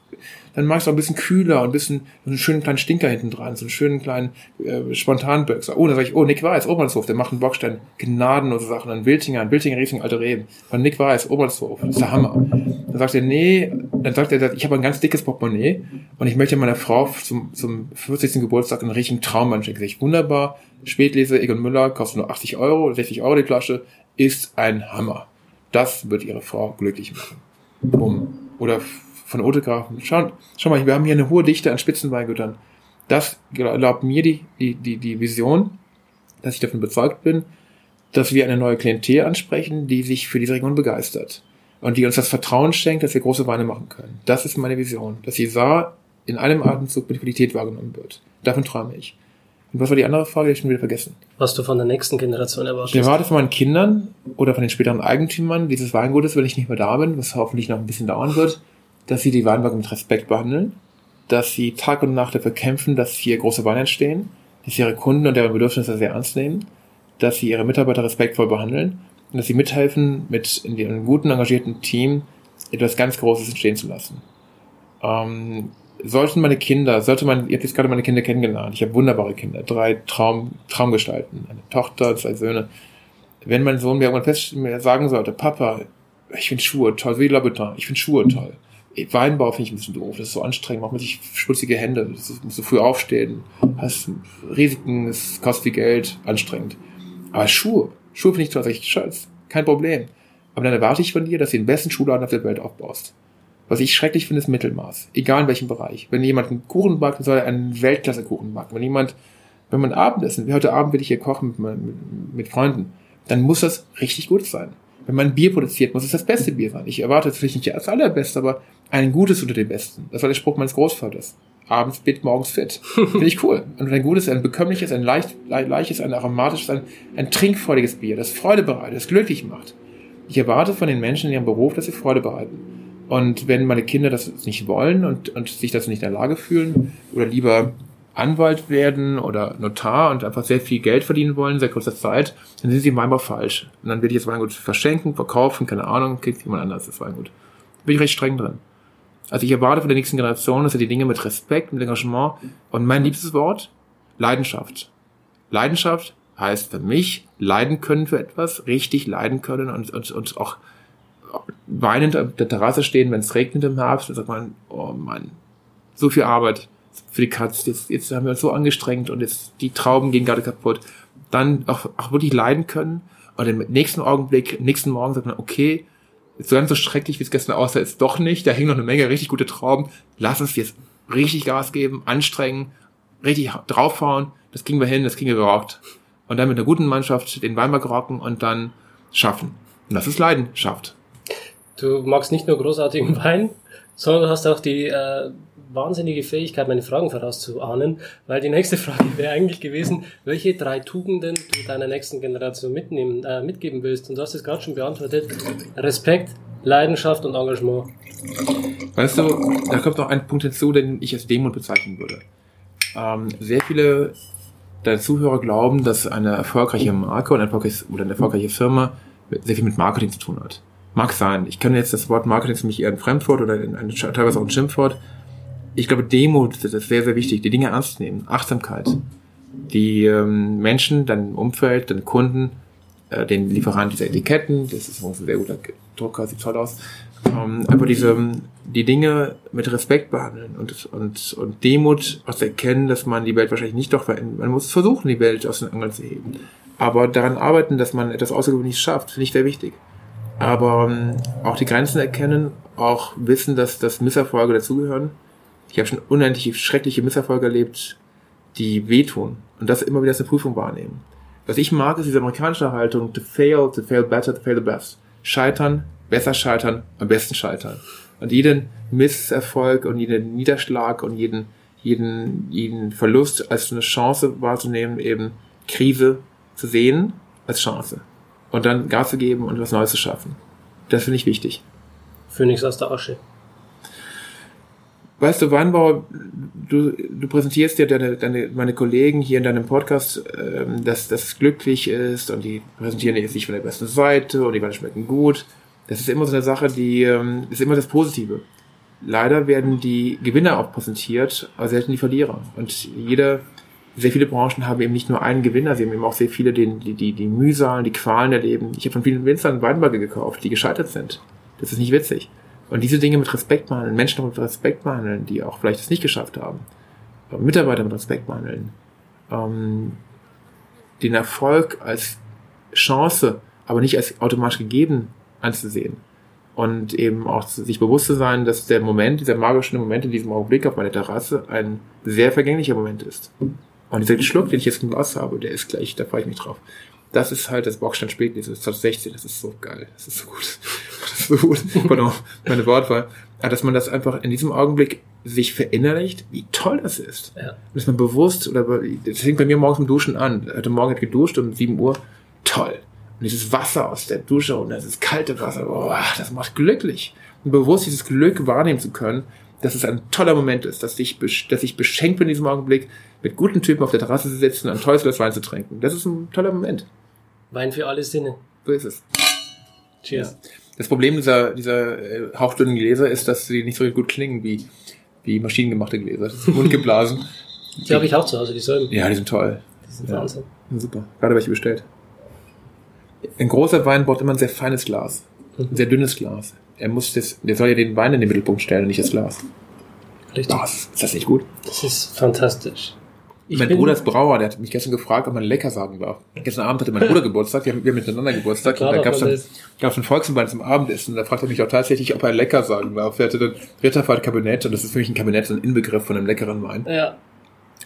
dann mag's auch ein bisschen kühler und ein bisschen, so einen schönen kleinen Stinker hinten dran, so einen schönen kleinen, äh, spontanen Böxer. Oh, dann sag ich, oh, Nick Weiß, Obernshof, der macht einen Bockstein, gnadenlose Sachen, ein Wiltinger, ein Wiltinger Riesling, alte Reben, von Nick Weiß, Obernshof, das ist der Hammer. Dann sagt er, nee, dann sagt er, ich habe ein ganz dickes Portemonnaie und ich möchte meiner Frau zum, zum 40. Geburtstag einen richtigen Traummann schenken. Ich, wunderbar, Spätlese, Egon Müller, kostet nur 80 Euro, 60 Euro die Flasche, ist ein Hammer. Das wird ihre Frau glücklich machen. Um, oder von Otegrafen. Schau, schau mal, wir haben hier eine hohe Dichte an Spitzenweingütern. Das erlaubt mir die, die, die, die Vision, dass ich davon überzeugt bin, dass wir eine neue Klientel ansprechen, die sich für diese Region begeistert. Und die uns das Vertrauen schenkt, dass wir große Weine machen können. Das ist meine Vision. Dass die Saar in einem Atemzug mit Qualität wahrgenommen wird. Davon träume ich. Und was war die andere Frage? Die ich schon wieder vergessen. Was du von der nächsten Generation erwartest. Ich erwarte von meinen Kindern oder von den späteren Eigentümern dieses Weingutes, wenn ich nicht mehr da bin, was hoffentlich noch ein bisschen dauern wird, dass sie die Weinberge mit Respekt behandeln, dass sie Tag und Nacht dafür kämpfen, dass hier große Weine entstehen, dass sie ihre Kunden und deren Bedürfnisse sehr ernst nehmen, dass sie ihre Mitarbeiter respektvoll behandeln und dass sie mithelfen, mit in einem guten, engagierten Team etwas ganz Großes entstehen zu lassen. Ähm, sollten meine Kinder, sollte man, ihr habt jetzt gerade meine Kinder kennengelernt, ich habe wunderbare Kinder, drei Traum, Traumgestalten, eine Tochter, zwei Söhne. Wenn mein Sohn mir irgendwann fest sagen sollte, Papa, ich finde Schuhe toll, wie Louboutin, ich finde Schuhe toll. Weinbau finde ich ein bisschen doof, das ist so anstrengend, macht man sich schmutzige Hände, das ist, musst früh aufstehen, hast Risiken, es kostet viel Geld, anstrengend. Aber Schuhe, Schuhe finde ich toll, sag ich, Schatz, kein Problem. Aber dann erwarte ich von dir, dass du den besten Schuhladen auf der Welt aufbaust. Was ich schrecklich finde, ist Mittelmaß. Egal in welchem Bereich. Wenn jemand einen Kuchen backt, dann soll er einen Weltklasse-Kuchen backen. Wenn jemand, wenn man Abendessen, wie heute Abend will ich hier kochen mit, mit, mit Freunden, dann muss das richtig gut sein. Wenn man Bier produziert, muss es das beste Bier sein. Ich erwarte vielleicht nicht das allerbeste, aber ein gutes unter den besten. Das war der Spruch meines Großvaters. Abends bit, morgens fit. Finde ich cool. Und ein gutes, ein bekömmliches, ein leicht, leichtes, ein aromatisches, ein, ein trinkfreudiges Bier, das Freude bereitet, das glücklich macht. Ich erwarte von den Menschen in ihrem Beruf, dass sie Freude bereiten. Und wenn meine Kinder das nicht wollen und, und sich dazu nicht in der Lage fühlen oder lieber Anwalt werden oder Notar und einfach sehr viel Geld verdienen wollen, sehr kurzer Zeit, dann sind sie Weinbau falsch. Und dann werde ich jetzt Weingut verschenken, verkaufen, keine Ahnung, kriegt jemand anders das Weingut. Da bin ich recht streng drin. Also ich erwarte von der nächsten Generation, dass er die Dinge mit Respekt, mit Engagement und mein liebstes Wort, Leidenschaft. Leidenschaft heißt für mich, leiden können für etwas, richtig leiden können und, und, und auch weinend auf der Terrasse stehen, wenn es regnet im Herbst, dann sagt man, oh Mann, so viel Arbeit für die Katz, jetzt, jetzt haben wir uns so angestrengt und jetzt die Trauben gehen gerade kaputt. Dann auch, auch wirklich leiden können und im nächsten Augenblick, nächsten Morgen sagt man, okay, so ganz so schrecklich, wie es gestern aussah, ist doch nicht, da hängen noch eine Menge richtig gute Trauben, lass uns jetzt richtig Gas geben, anstrengen, richtig draufhauen, das kriegen wir hin, das kriegen wir gerockt. Und dann mit einer guten Mannschaft den Weinberg rocken und dann schaffen. Und das ist Leidenschaft. Du magst nicht nur großartigen Wein, sondern du hast auch die äh, wahnsinnige Fähigkeit, meine Fragen vorauszuahnen, weil die nächste Frage wäre eigentlich gewesen, welche drei Tugenden du deiner nächsten Generation mitnehmen, äh, mitgeben willst. Und du hast es gerade schon beantwortet. Respekt, Leidenschaft und Engagement. Weißt du, da kommt noch ein Punkt hinzu, den ich als Demut bezeichnen würde. Ähm, sehr viele deiner Zuhörer glauben, dass eine erfolgreiche Marke oder eine erfolgreiche Firma sehr viel mit Marketing zu tun hat. Mag sein. Ich kenne jetzt das Wort Marketing für mich eher ein Fremdwort oder ein, ein, teilweise auch ein Schimpfwort. Ich glaube, Demut das ist sehr, sehr wichtig. Die Dinge ernst nehmen. Achtsamkeit. Die ähm, Menschen, dein Umfeld, deine Kunden, äh, den Lieferanten dieser Etiketten, das ist ein sehr guter Drucker, sieht toll aus. Ähm, aber diese, die Dinge mit Respekt behandeln und, und, und Demut aus erkennen, dass man die Welt wahrscheinlich nicht doch verändert. Man muss versuchen, die Welt aus den Angeln zu heben. Aber daran arbeiten, dass man etwas Außergewöhnliches schafft, finde ich sehr wichtig aber ähm, auch die Grenzen erkennen, auch wissen, dass das Misserfolge dazugehören. Ich habe schon unendlich schreckliche Misserfolge erlebt, die wehtun und das immer wieder als eine Prüfung wahrnehmen. Was ich mag, ist diese amerikanische Haltung, to fail, to fail better, to fail the best. Scheitern, besser scheitern, am besten scheitern. Und jeden Misserfolg und jeden Niederschlag und jeden, jeden, jeden Verlust als eine Chance wahrzunehmen, eben Krise zu sehen als Chance und dann Gas zu geben und was Neues zu schaffen. Das finde ich wichtig. Phönix aus der Asche. Weißt du, Weinbau, du, du präsentierst ja deine, deine, meine Kollegen hier in deinem Podcast, ähm, dass das glücklich ist und die präsentieren nicht von der besten Seite und die Weine schmecken gut. Das ist immer so eine Sache, die ähm, ist immer das Positive. Leider werden die Gewinner auch präsentiert, aber selten die Verlierer. Und jeder sehr viele Branchen haben eben nicht nur einen Gewinner, sie haben eben auch sehr viele, die die, die, die Mühsalen, die Qualen erleben. Ich habe von vielen Winzern Weinberge gekauft, die gescheitert sind. Das ist nicht witzig. Und diese Dinge mit Respekt behandeln, Menschen mit Respekt behandeln, die auch vielleicht es nicht geschafft haben, Mitarbeiter mit Respekt behandeln, ähm, den Erfolg als Chance, aber nicht als automatisch gegeben anzusehen. Und eben auch sich bewusst zu sein, dass der Moment, dieser magische Moment in diesem Augenblick auf meiner Terrasse ein sehr vergänglicher Moment ist. Und dieser Schluck, den ich jetzt im Glas habe, der ist gleich, da freue ich mich drauf. Das ist halt das Bockstein Spätlese, das ist 2016, das ist so geil, das ist so gut. Das ist so gut. Pardon, meine Wortwahl. Aber dass man das einfach in diesem Augenblick sich verinnerlicht, wie toll das ist. Ja. Dass man bewusst, oder das fängt bei mir morgens im Duschen an. Heute Morgen hat geduscht um 7 Uhr. Toll. Und dieses Wasser aus der Dusche und das ist kalte Wasser, boah, das macht glücklich. Und bewusst dieses Glück wahrnehmen zu können, dass es ein toller Moment ist, dass ich, dass ich beschenkt bin in diesem Augenblick, mit guten Typen auf der Terrasse zu sitzen und ein tolles Glas Wein zu trinken. Das ist ein toller Moment. Wein für alle Sinne. So ist es. Cheers. Ja. Das Problem dieser, dieser äh, hauchdünnen Gläser ist, dass sie nicht so gut klingen wie, wie maschinengemachte Gläser. Das ist mundgeblasen. die habe ich auch zu Hause, die sollen. Ja, die sind toll. Die sind ja. Wahnsinn. Super. Gerade welche bestellt. Ein großer Wein braucht immer ein sehr feines Glas. Ein sehr dünnes Glas. Er muss das, der soll ja den Wein in den Mittelpunkt stellen, nicht das Glas. Richtig. Oh, ist das nicht gut? Das ist fantastisch. Ich mein Bruder ist Brauer, der hat mich gestern gefragt, ob man lecker sagen darf. Gestern Abend hatte mein Bruder Geburtstag, wir haben, wir haben miteinander Geburtstag und da gab es dann, gab's ein Volksempfang zum Abendessen und da fragte er mich auch tatsächlich, ob er lecker sagen darf. Er hatte dann Ritterfahrt Kabinett und das ist für mich ein Kabinett, ein Inbegriff von einem leckeren Wein. Ja.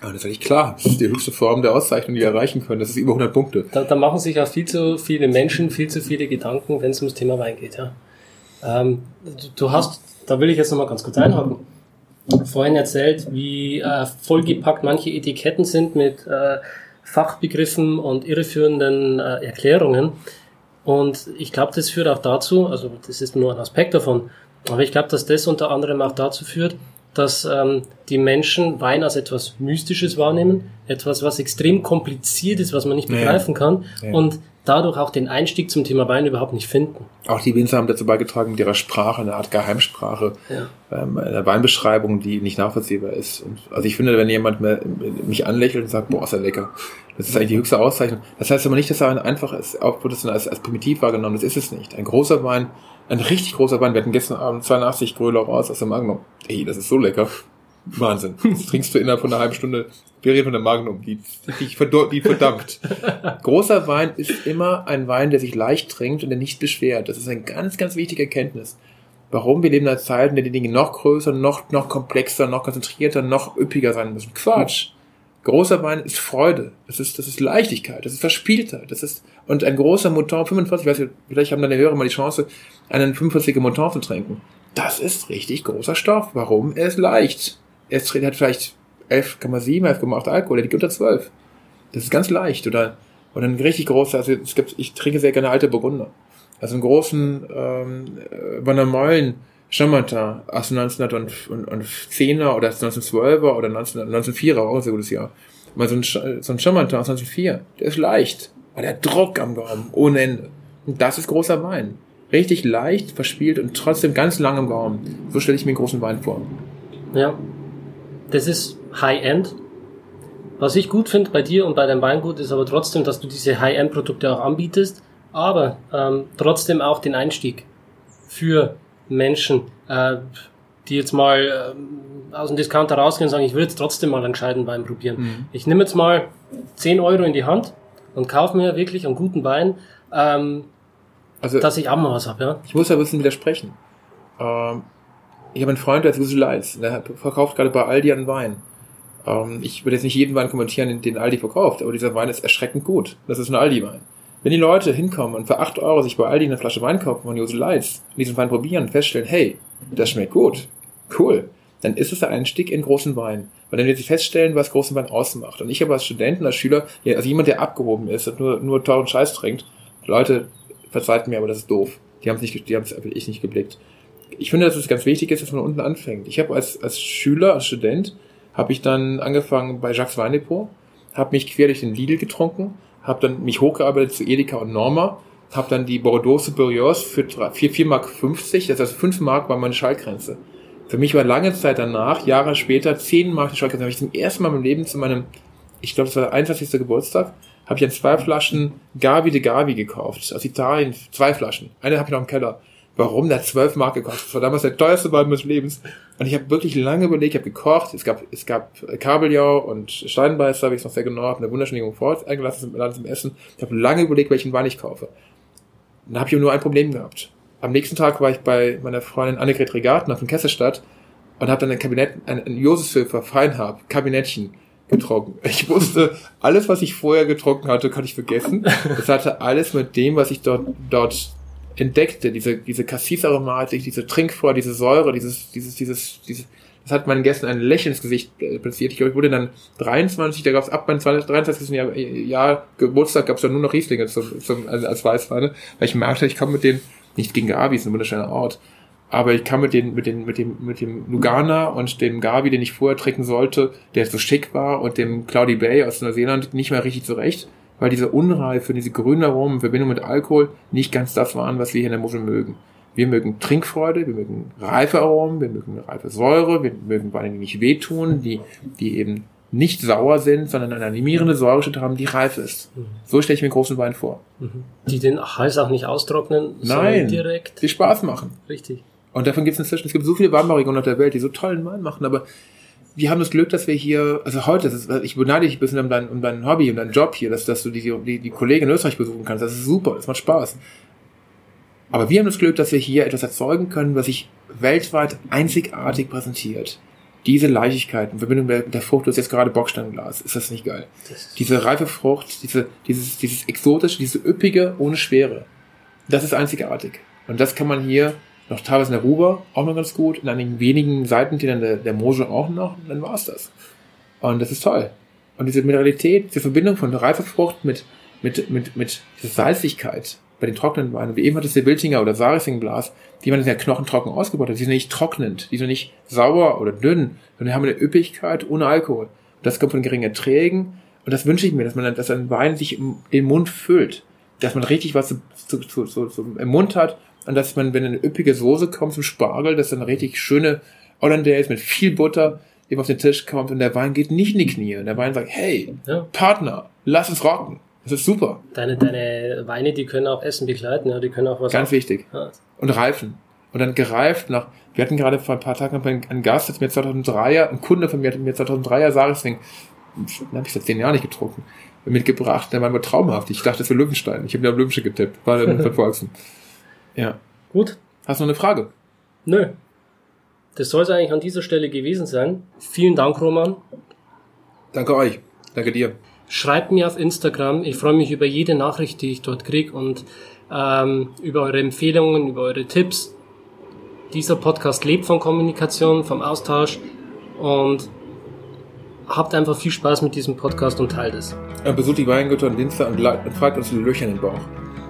Aber das ist eigentlich klar. Das ist die höchste Form der Auszeichnung, die wir erreichen können. Das ist über 100 Punkte. Da, da machen sich auch viel zu viele Menschen viel zu viele Gedanken, wenn es ums Thema Wein geht. Ja. Ähm, du hast, da will ich jetzt nochmal ganz kurz einhaken vorhin erzählt, wie äh, vollgepackt manche Etiketten sind mit äh, Fachbegriffen und irreführenden äh, Erklärungen. Und ich glaube, das führt auch dazu, also das ist nur ein Aspekt davon, aber ich glaube, dass das unter anderem auch dazu führt, dass ähm, die Menschen Wein als etwas Mystisches wahrnehmen, etwas, was extrem kompliziert ist, was man nicht begreifen ja. kann ja. und dadurch auch den Einstieg zum Thema Wein überhaupt nicht finden. Auch die Winzer haben dazu beigetragen mit ihrer Sprache, eine Art Geheimsprache, ja. ähm, eine Weinbeschreibung, die nicht nachvollziehbar ist. Und also ich finde, wenn jemand mich anlächelt und sagt, boah, ist er lecker, das ist eigentlich die höchste Auszeichnung. Das heißt aber nicht, dass er ein einfach ist, auch wird es als, als primitiv wahrgenommen, das ist es nicht. Ein großer Wein, ein richtig großer Wein, wir hatten gestern Abend 82 Gröler raus aus dem Magnum. Ey, das ist so lecker. Wahnsinn. Das trinkst du innerhalb von einer halben Stunde. Wir reden von der Magnum, die, die, die verdammt. Großer Wein ist immer ein Wein, der sich leicht trinkt und der nicht beschwert. Das ist eine ganz, ganz wichtige Erkenntnis. Warum wir leben in einer Zeit, in der die Dinge noch größer, noch, noch komplexer, noch konzentrierter, noch üppiger sein müssen. Quatsch. Großer Wein ist Freude. Das ist, das ist Leichtigkeit. Das ist Verspieltheit. Das ist, und ein großer Mouton, 45, ich weiß nicht, vielleicht haben deine Hörer mal die Chance, einen 45er Mouton zu trinken. Das ist richtig großer Stoff. Warum? Er ist leicht er hat vielleicht 11,7, 11,8 Alkohol, er liegt unter 12. Das ist ganz leicht. Oder, oder ein richtig großer, also es gibt, ich trinke sehr gerne alte Burgunder. Also einen großen ähm, Van der Meulen Chambertin aus 1910er oder 1912er oder 19, 1904er, auch ein sehr gutes Jahr. Mal so ein, so ein Chambertin aus 1904, der ist leicht. Aber der Druck am Gaumen, ohne Ende. Und das ist großer Wein. Richtig leicht, verspielt und trotzdem ganz lang im Gaumen. So stelle ich mir einen großen Wein vor. Ja, das ist High-End. Was ich gut finde bei dir und bei deinem Weingut ist aber trotzdem, dass du diese High-End-Produkte auch anbietest, aber ähm, trotzdem auch den Einstieg für Menschen, äh, die jetzt mal äh, aus dem Discounter rausgehen und sagen, ich will jetzt trotzdem mal einen gescheiten Wein probieren. Mhm. Ich nehme jetzt mal 10 Euro in die Hand und kaufe mir wirklich einen guten Wein, ähm, also, dass ich auch mal was habe. Ja? Ich muss ja ein bisschen widersprechen. Ähm, ich habe einen Freund, der ist Visualize, der verkauft gerade bei Aldi einen Wein. Ähm, ich würde jetzt nicht jeden Wein kommentieren, den Aldi verkauft, aber dieser Wein ist erschreckend gut. Das ist ein Aldi-Wein. Wenn die Leute hinkommen und für 8 Euro sich bei Aldi eine Flasche Wein kaufen von Jose Leitz und diesen Wein probieren und feststellen, hey, das schmeckt gut, cool, dann ist es der Einstieg in großen Wein. Weil dann wird sich feststellen, was großen Wein ausmacht. Und ich habe als Student und als Schüler, also jemand, der abgehoben ist und nur, nur teuren Scheiß trinkt, Leute, verzeiht mir, aber das ist doof. Die haben es nicht, die haben es ich nicht geblickt ich finde, dass es ganz wichtig ist, dass man unten anfängt. Ich habe als, als Schüler, als Student, habe ich dann angefangen bei Jacques Weinepo, habe mich quer durch den Lidl getrunken, habe dann mich hochgearbeitet zu Edeka und Norma, habe dann die Bordeaux Superiors für 4, 4 Mark 50, das heißt 5 Mark war meine Schallgrenze. Für mich war lange Zeit danach, Jahre später, 10 Mark die Schallgrenze. habe ich zum ersten Mal im Leben zu meinem, ich glaube, das war der 21. Geburtstag, habe ich dann zwei Flaschen Gavi de Gavi gekauft, aus Italien, zwei Flaschen. Eine habe ich noch im Keller warum der 12 Mark gekostet. Das war damals der teuerste Wein meines Lebens. Und ich habe wirklich lange überlegt, ich habe gekocht, es gab, es gab Kabeljau und Steinbeißer, habe ich noch sehr genau, eine wunderschöne Jungfrau eingelassen zum Essen. Ich habe lange überlegt, welchen Wein ich kaufe. Dann habe ich nur ein Problem gehabt. Am nächsten Tag war ich bei meiner Freundin Annegret Regaten auf dem Kesselstadt und habe dann ein Kabinett, ein, ein Josefshilfer Feinhab, Kabinettchen getrunken. Ich wusste, alles, was ich vorher getrunken hatte, kann ich vergessen. Das hatte alles mit dem, was ich dort, dort entdeckte, diese, diese Cassis-Aromatik, diese Trinkfreude, diese Säure, dieses, dieses, dieses, dieses, das hat meinen Gästen ein Lächeln ins Gesicht äh, platziert. Ich glaube, ich wurde dann 23, da gab es ab meinem 23. Jahr, Jahr Geburtstag gab es dann nur noch Rieslinge zum, zum, also als Weißweine, weil ich merkte, ich komme mit denen, nicht gegen Gabi, ist ein wunderschöner Ort, aber ich kam mit den, mit den, mit dem, mit dem Lugana und dem Gabi, den ich vorher trinken sollte, der so schick war, und dem Cloudy Bay aus Neuseeland nicht mehr richtig zurecht weil diese Unreife, diese grünen Aromen in Verbindung mit Alkohol nicht ganz das waren, was wir hier in der Muschel mögen. Wir mögen Trinkfreude, wir mögen reife Aromen, wir mögen reife Säure, wir mögen Weine, die nicht wehtun, die, die eben nicht sauer sind, sondern eine animierende Säurestätte haben, die reif ist. Mhm. So stelle ich mir einen großen Wein vor. Mhm. Die den Hals auch nicht austrocknen, Nein, direkt. Die Spaß machen. Richtig. Und davon gibt es inzwischen, es gibt so viele Weinbauregionen auf der Welt, die so tollen Wein machen, aber wir haben das Glück, dass wir hier, also heute, ist, ich beneide dich ein bisschen um dein, um dein Hobby, um deinen Job hier, dass, dass du die, die, die Kollegen in Österreich besuchen kannst. Das ist super, das macht Spaß. Aber wir haben das Glück, dass wir hier etwas erzeugen können, was sich weltweit einzigartig präsentiert. Diese Leichtigkeit in Verbindung mit der Frucht, du hast jetzt gerade Bocksteinglas, ist das nicht geil? Diese reife Frucht, diese, dieses, dieses exotische, diese üppige, ohne Schwere. Das ist einzigartig. Und das kann man hier noch teilweise in der Ruber auch noch ganz gut, in einigen wenigen Seitentälern der, der Mosel auch noch, und dann war's das. Und das ist toll. Und diese Mineralität, diese Verbindung von reifer Frucht mit, mit, mit, mit dieser Salzigkeit, bei den trockenen Weinen, wie eben hat es der Wiltinger oder Sarising-Glas, die man ja knochentrocken ausgebaut hat, die sind nicht trocknend, die sind nicht sauer oder dünn, sondern die haben eine Üppigkeit ohne Alkohol. Und das kommt von geringen Erträgen. Und das wünsche ich mir, dass man, dass ein Wein sich den Mund füllt. Dass man richtig was zu, zu, zu, zu, im Mund hat. Und dass man, wenn eine üppige Soße kommt zum Spargel, dass dann richtig schöne Hollandaise mit viel Butter eben auf den Tisch kommt und der Wein geht nicht in die Knie. Und der Wein sagt, hey, ja. Partner, lass es rocken. Das ist super. Deine, deine Weine, die können auch Essen begleiten, ja, die können auch was. Ganz auch, wichtig. Ja. Und reifen. Und dann gereift nach, wir hatten gerade vor ein paar Tagen einen Gast, der mir 2003er, ein Kunde von mir hat mir 2003er Sarisling, den habe ich seit zehn Jahren nicht getrunken, mitgebracht. Der war nur traumhaft. Ich dachte, das wäre Löwenstein. Ich habe mir auf Löwensche getippt. War dann verfolgsen. Ja. Gut. Hast du noch eine Frage? Nö. Das soll es eigentlich an dieser Stelle gewesen sein. Vielen Dank, Roman. Danke euch. Danke dir. Schreibt mir auf Instagram. Ich freue mich über jede Nachricht, die ich dort kriege und ähm, über eure Empfehlungen, über eure Tipps. Dieser Podcast lebt von Kommunikation, vom Austausch und habt einfach viel Spaß mit diesem Podcast und teilt es. Besucht die Weingüter und Dienstag und, und fragt uns die Löcher in den Bauch.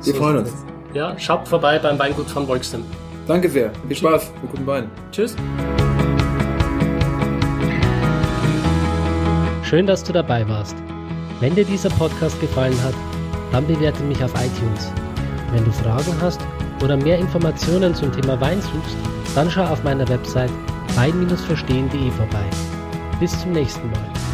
Wir so freuen uns. Ja, schaut vorbei beim Weingut von Wolkstem. Danke sehr. Viel Spaß mit guten Wein. Tschüss. Schön, dass du dabei warst. Wenn dir dieser Podcast gefallen hat, dann bewerte mich auf iTunes. Wenn du Fragen hast oder mehr Informationen zum Thema Wein suchst, dann schau auf meiner Website wein-verstehen.de vorbei. Bis zum nächsten Mal.